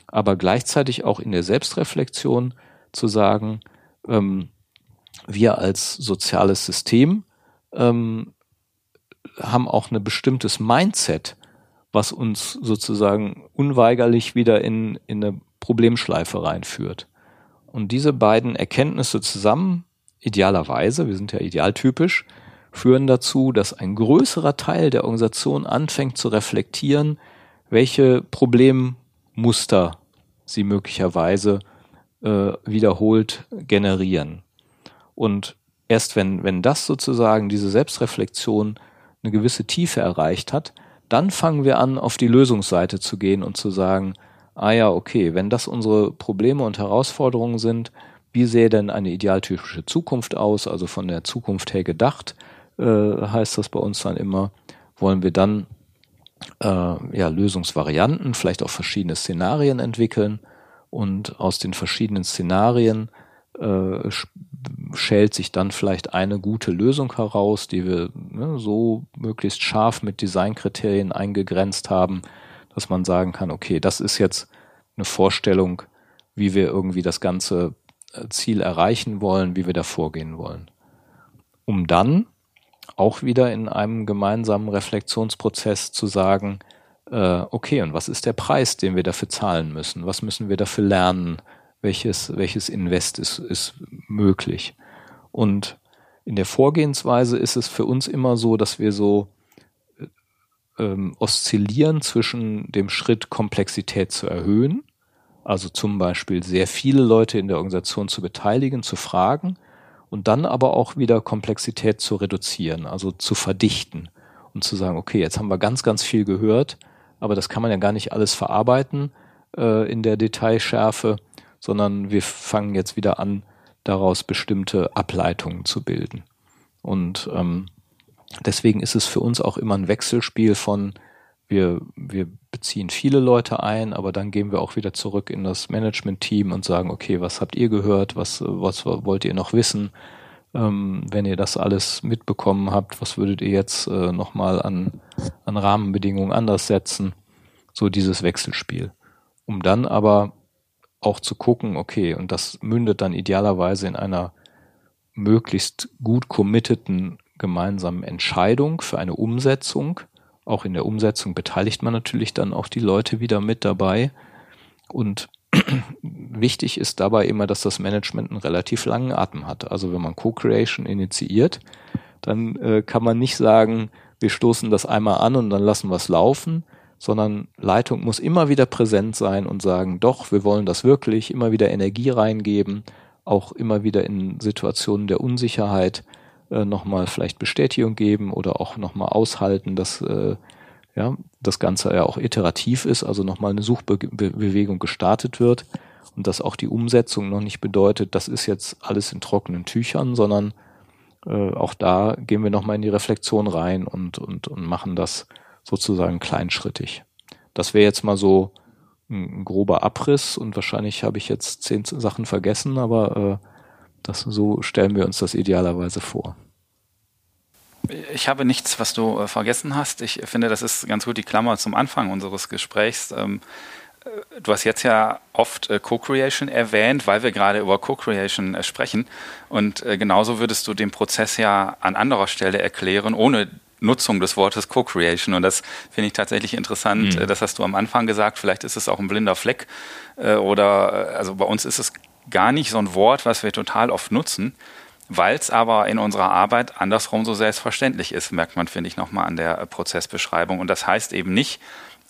aber gleichzeitig auch in der Selbstreflexion zu sagen, ähm, wir als soziales System ähm, haben auch ein bestimmtes Mindset, was uns sozusagen unweigerlich wieder in, in eine Problemschleife reinführt. Und diese beiden Erkenntnisse zusammen, idealerweise, wir sind ja idealtypisch, führen dazu, dass ein größerer Teil der Organisation anfängt zu reflektieren, welche Problemmuster sie möglicherweise äh, wiederholt generieren. Und erst wenn, wenn das sozusagen, diese Selbstreflexion eine gewisse Tiefe erreicht hat, dann fangen wir an, auf die Lösungsseite zu gehen und zu sagen, ah ja, okay, wenn das unsere Probleme und Herausforderungen sind, wie sähe denn eine idealtypische Zukunft aus, also von der Zukunft her gedacht, äh, heißt das bei uns dann immer, wollen wir dann äh, ja, Lösungsvarianten, vielleicht auch verschiedene Szenarien entwickeln und aus den verschiedenen Szenarien äh, schält sich dann vielleicht eine gute Lösung heraus, die wir ne, so möglichst scharf mit Designkriterien eingegrenzt haben, dass man sagen kann, okay, das ist jetzt eine Vorstellung, wie wir irgendwie das ganze äh, Ziel erreichen wollen, wie wir da vorgehen wollen. Um dann auch wieder in einem gemeinsamen Reflexionsprozess zu sagen, äh, okay, und was ist der Preis, den wir dafür zahlen müssen? Was müssen wir dafür lernen? Welches, welches Invest ist, ist möglich? Und in der Vorgehensweise ist es für uns immer so, dass wir so ähm, oszillieren zwischen dem Schritt, Komplexität zu erhöhen, also zum Beispiel sehr viele Leute in der Organisation zu beteiligen, zu fragen und dann aber auch wieder Komplexität zu reduzieren, also zu verdichten und zu sagen, okay, jetzt haben wir ganz, ganz viel gehört, aber das kann man ja gar nicht alles verarbeiten äh, in der Detailschärfe, sondern wir fangen jetzt wieder an, daraus bestimmte Ableitungen zu bilden. Und ähm, deswegen ist es für uns auch immer ein Wechselspiel von wir, wir beziehen viele Leute ein, aber dann gehen wir auch wieder zurück in das Management-Team und sagen, okay, was habt ihr gehört, was, was wollt ihr noch wissen? Ähm, wenn ihr das alles mitbekommen habt, was würdet ihr jetzt äh, nochmal an, an Rahmenbedingungen anders setzen? So dieses Wechselspiel. Um dann aber auch zu gucken, okay, und das mündet dann idealerweise in einer möglichst gut committeten gemeinsamen Entscheidung für eine Umsetzung. Auch in der Umsetzung beteiligt man natürlich dann auch die Leute wieder mit dabei. Und (clears throat) wichtig ist dabei immer, dass das Management einen relativ langen Atem hat. Also wenn man Co-Creation initiiert, dann äh, kann man nicht sagen, wir stoßen das einmal an und dann lassen wir es laufen, sondern Leitung muss immer wieder präsent sein und sagen, doch, wir wollen das wirklich, immer wieder Energie reingeben, auch immer wieder in Situationen der Unsicherheit äh, nochmal vielleicht Bestätigung geben oder auch nochmal aushalten, dass äh, ja, das Ganze ja auch iterativ ist, also nochmal eine Suchbewegung gestartet wird und dass auch die Umsetzung noch nicht bedeutet, das ist jetzt alles in trockenen Tüchern, sondern äh, auch da gehen wir nochmal in die Reflexion rein und, und, und machen das sozusagen kleinschrittig. Das wäre jetzt mal so ein, ein, grober Abriss und wahrscheinlich habe ich jetzt zehn Sachen vergessen, aber äh, das so stellen wir uns das idealerweise vor. Ich habe nichts, was du äh, vergessen hast. Ich finde, das ist ganz gut die Klammer zum Anfang unseres Gesprächs. Ähm, äh, du hast jetzt ja oft äh, Co-Creation erwähnt, weil wir gerade über Co-Creation sprechen. Und genauso würdest du den Prozess ja an anderer Stelle erklären, ohne Nutzung des Wortes Co-Creation. Und das finde ich tatsächlich interessant. Mhm. Das hast du am Anfang gesagt. Vielleicht ist es auch ein blinder Fleck. Oder, also bei uns ist es gar nicht so ein Wort, was wir total oft nutzen. Weil es aber in unserer Arbeit andersrum so selbstverständlich ist, merkt man, finde ich, nochmal an der Prozessbeschreibung. Und das heißt eben nicht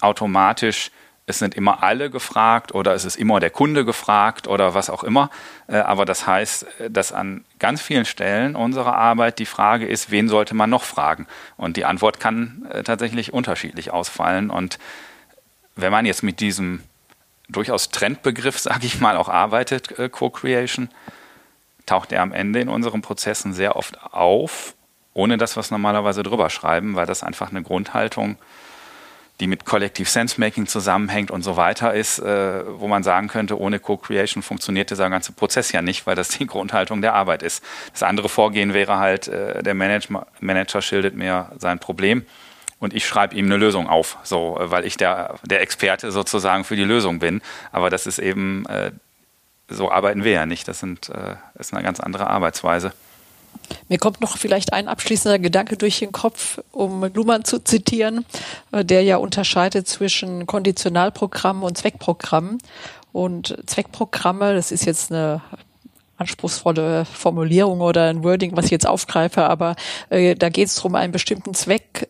automatisch, es sind immer alle gefragt oder es ist immer der Kunde gefragt oder was auch immer. Äh, aber das heißt, dass an ganz vielen Stellen unserer Arbeit die Frage ist, wen sollte man noch fragen? Und die Antwort kann äh, tatsächlich unterschiedlich ausfallen. Und wenn man jetzt mit diesem durchaus Trendbegriff, (laughs) sage ich mal, auch arbeitet, äh, Co-Creation, taucht er am Ende in unseren Prozessen sehr oft auf, ohne dass wir es normalerweise drüber schreiben, weil das einfach eine Grundhaltung, die mit Collective Sense-Making zusammenhängt und so weiter ist, äh, wo man sagen könnte, ohne Co-Creation funktioniert dieser ganze Prozess ja nicht, weil das die (laughs) Grundhaltung der Arbeit ist. Das andere Vorgehen wäre halt, äh, der Manage Manager schildert mir sein Problem und ich schreibe ihm eine Lösung auf, so, weil ich der, der Experte sozusagen für die Lösung bin. Aber das ist eben äh, so arbeiten wir ja nicht. Das sind, äh, ist eine ganz andere Arbeitsweise. Mir kommt noch vielleicht ein abschließender Gedanke durch den Kopf, um Luhmann zu zitieren, äh, der ja unterscheidet zwischen Konditionalprogrammen und Zweckprogrammen. Und Zweckprogramme, das ist jetzt eine anspruchsvolle Formulierung oder ein Wording, was ich jetzt aufgreife, aber äh, da geht es darum, einen bestimmten Zweck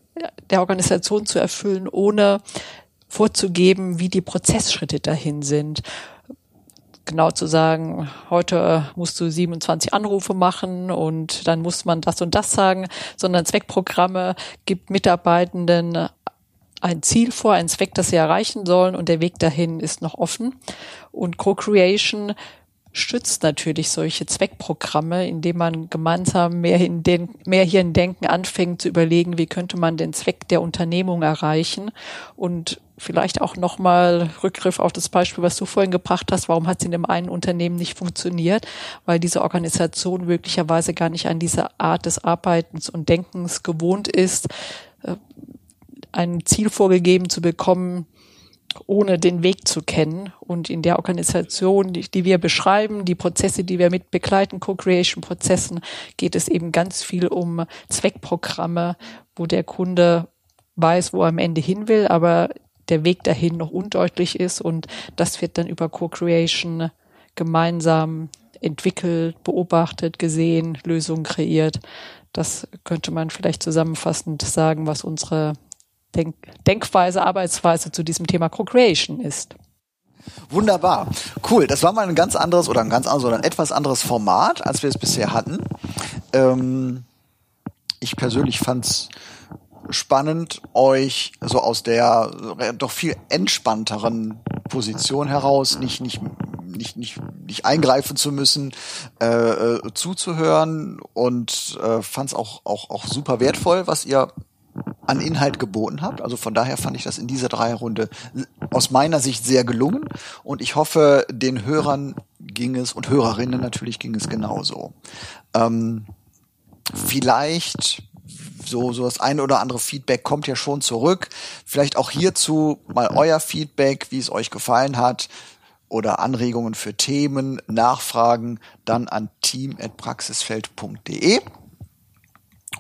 der Organisation zu erfüllen, ohne vorzugeben, wie die Prozessschritte dahin sind genau zu sagen, heute musst du 27 Anrufe machen und dann muss man das und das sagen, sondern Zweckprogramme gibt Mitarbeitenden ein Ziel vor, ein Zweck, das sie erreichen sollen und der Weg dahin ist noch offen. Und Co-Creation stützt natürlich solche Zweckprogramme, indem man gemeinsam mehr, in den, mehr hier in Denken anfängt zu überlegen, wie könnte man den Zweck der Unternehmung erreichen und vielleicht auch nochmal Rückgriff auf das Beispiel, was du vorhin gebracht hast. Warum hat es in dem einen Unternehmen nicht funktioniert? Weil diese Organisation möglicherweise gar nicht an diese Art des Arbeitens und Denkens gewohnt ist, äh, ein Ziel vorgegeben zu bekommen, ohne den Weg zu kennen. Und in der Organisation, die, die wir beschreiben, die Prozesse, die wir mit begleiten, Co-Creation-Prozessen, geht es eben ganz viel um Zweckprogramme, wo der Kunde weiß, wo er am Ende hin will, aber der Weg dahin noch undeutlich ist und das wird dann über Co-Creation gemeinsam entwickelt, beobachtet, gesehen, Lösungen kreiert. Das könnte man vielleicht zusammenfassend sagen, was unsere Denk Denkweise, Arbeitsweise zu diesem Thema Co-Creation ist. Wunderbar. Cool. Das war mal ein ganz anderes oder ein ganz anderes oder ein etwas anderes Format, als wir es bisher hatten. Ähm, ich persönlich fand's spannend, euch so aus der doch viel entspannteren Position heraus nicht, nicht, nicht, nicht, nicht eingreifen zu müssen, äh, äh, zuzuhören und äh, fand es auch, auch, auch super wertvoll, was ihr an Inhalt geboten habt. Also von daher fand ich das in dieser Dreierrunde aus meiner Sicht sehr gelungen und ich hoffe, den Hörern ging es und Hörerinnen natürlich ging es genauso. Ähm, vielleicht so, so das eine oder andere Feedback kommt ja schon zurück. Vielleicht auch hierzu mal euer Feedback, wie es euch gefallen hat oder Anregungen für Themen, Nachfragen, dann an team.praxisfeld.de.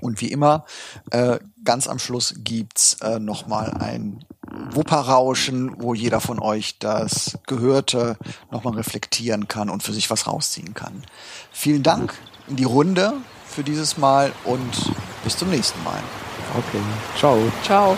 Und wie immer, äh, ganz am Schluss gibt's äh, nochmal ein Wupperrauschen, wo jeder von euch das Gehörte nochmal reflektieren kann und für sich was rausziehen kann. Vielen Dank in die Runde für dieses Mal und bis zum nächsten Mal. Okay. Ciao. Ciao.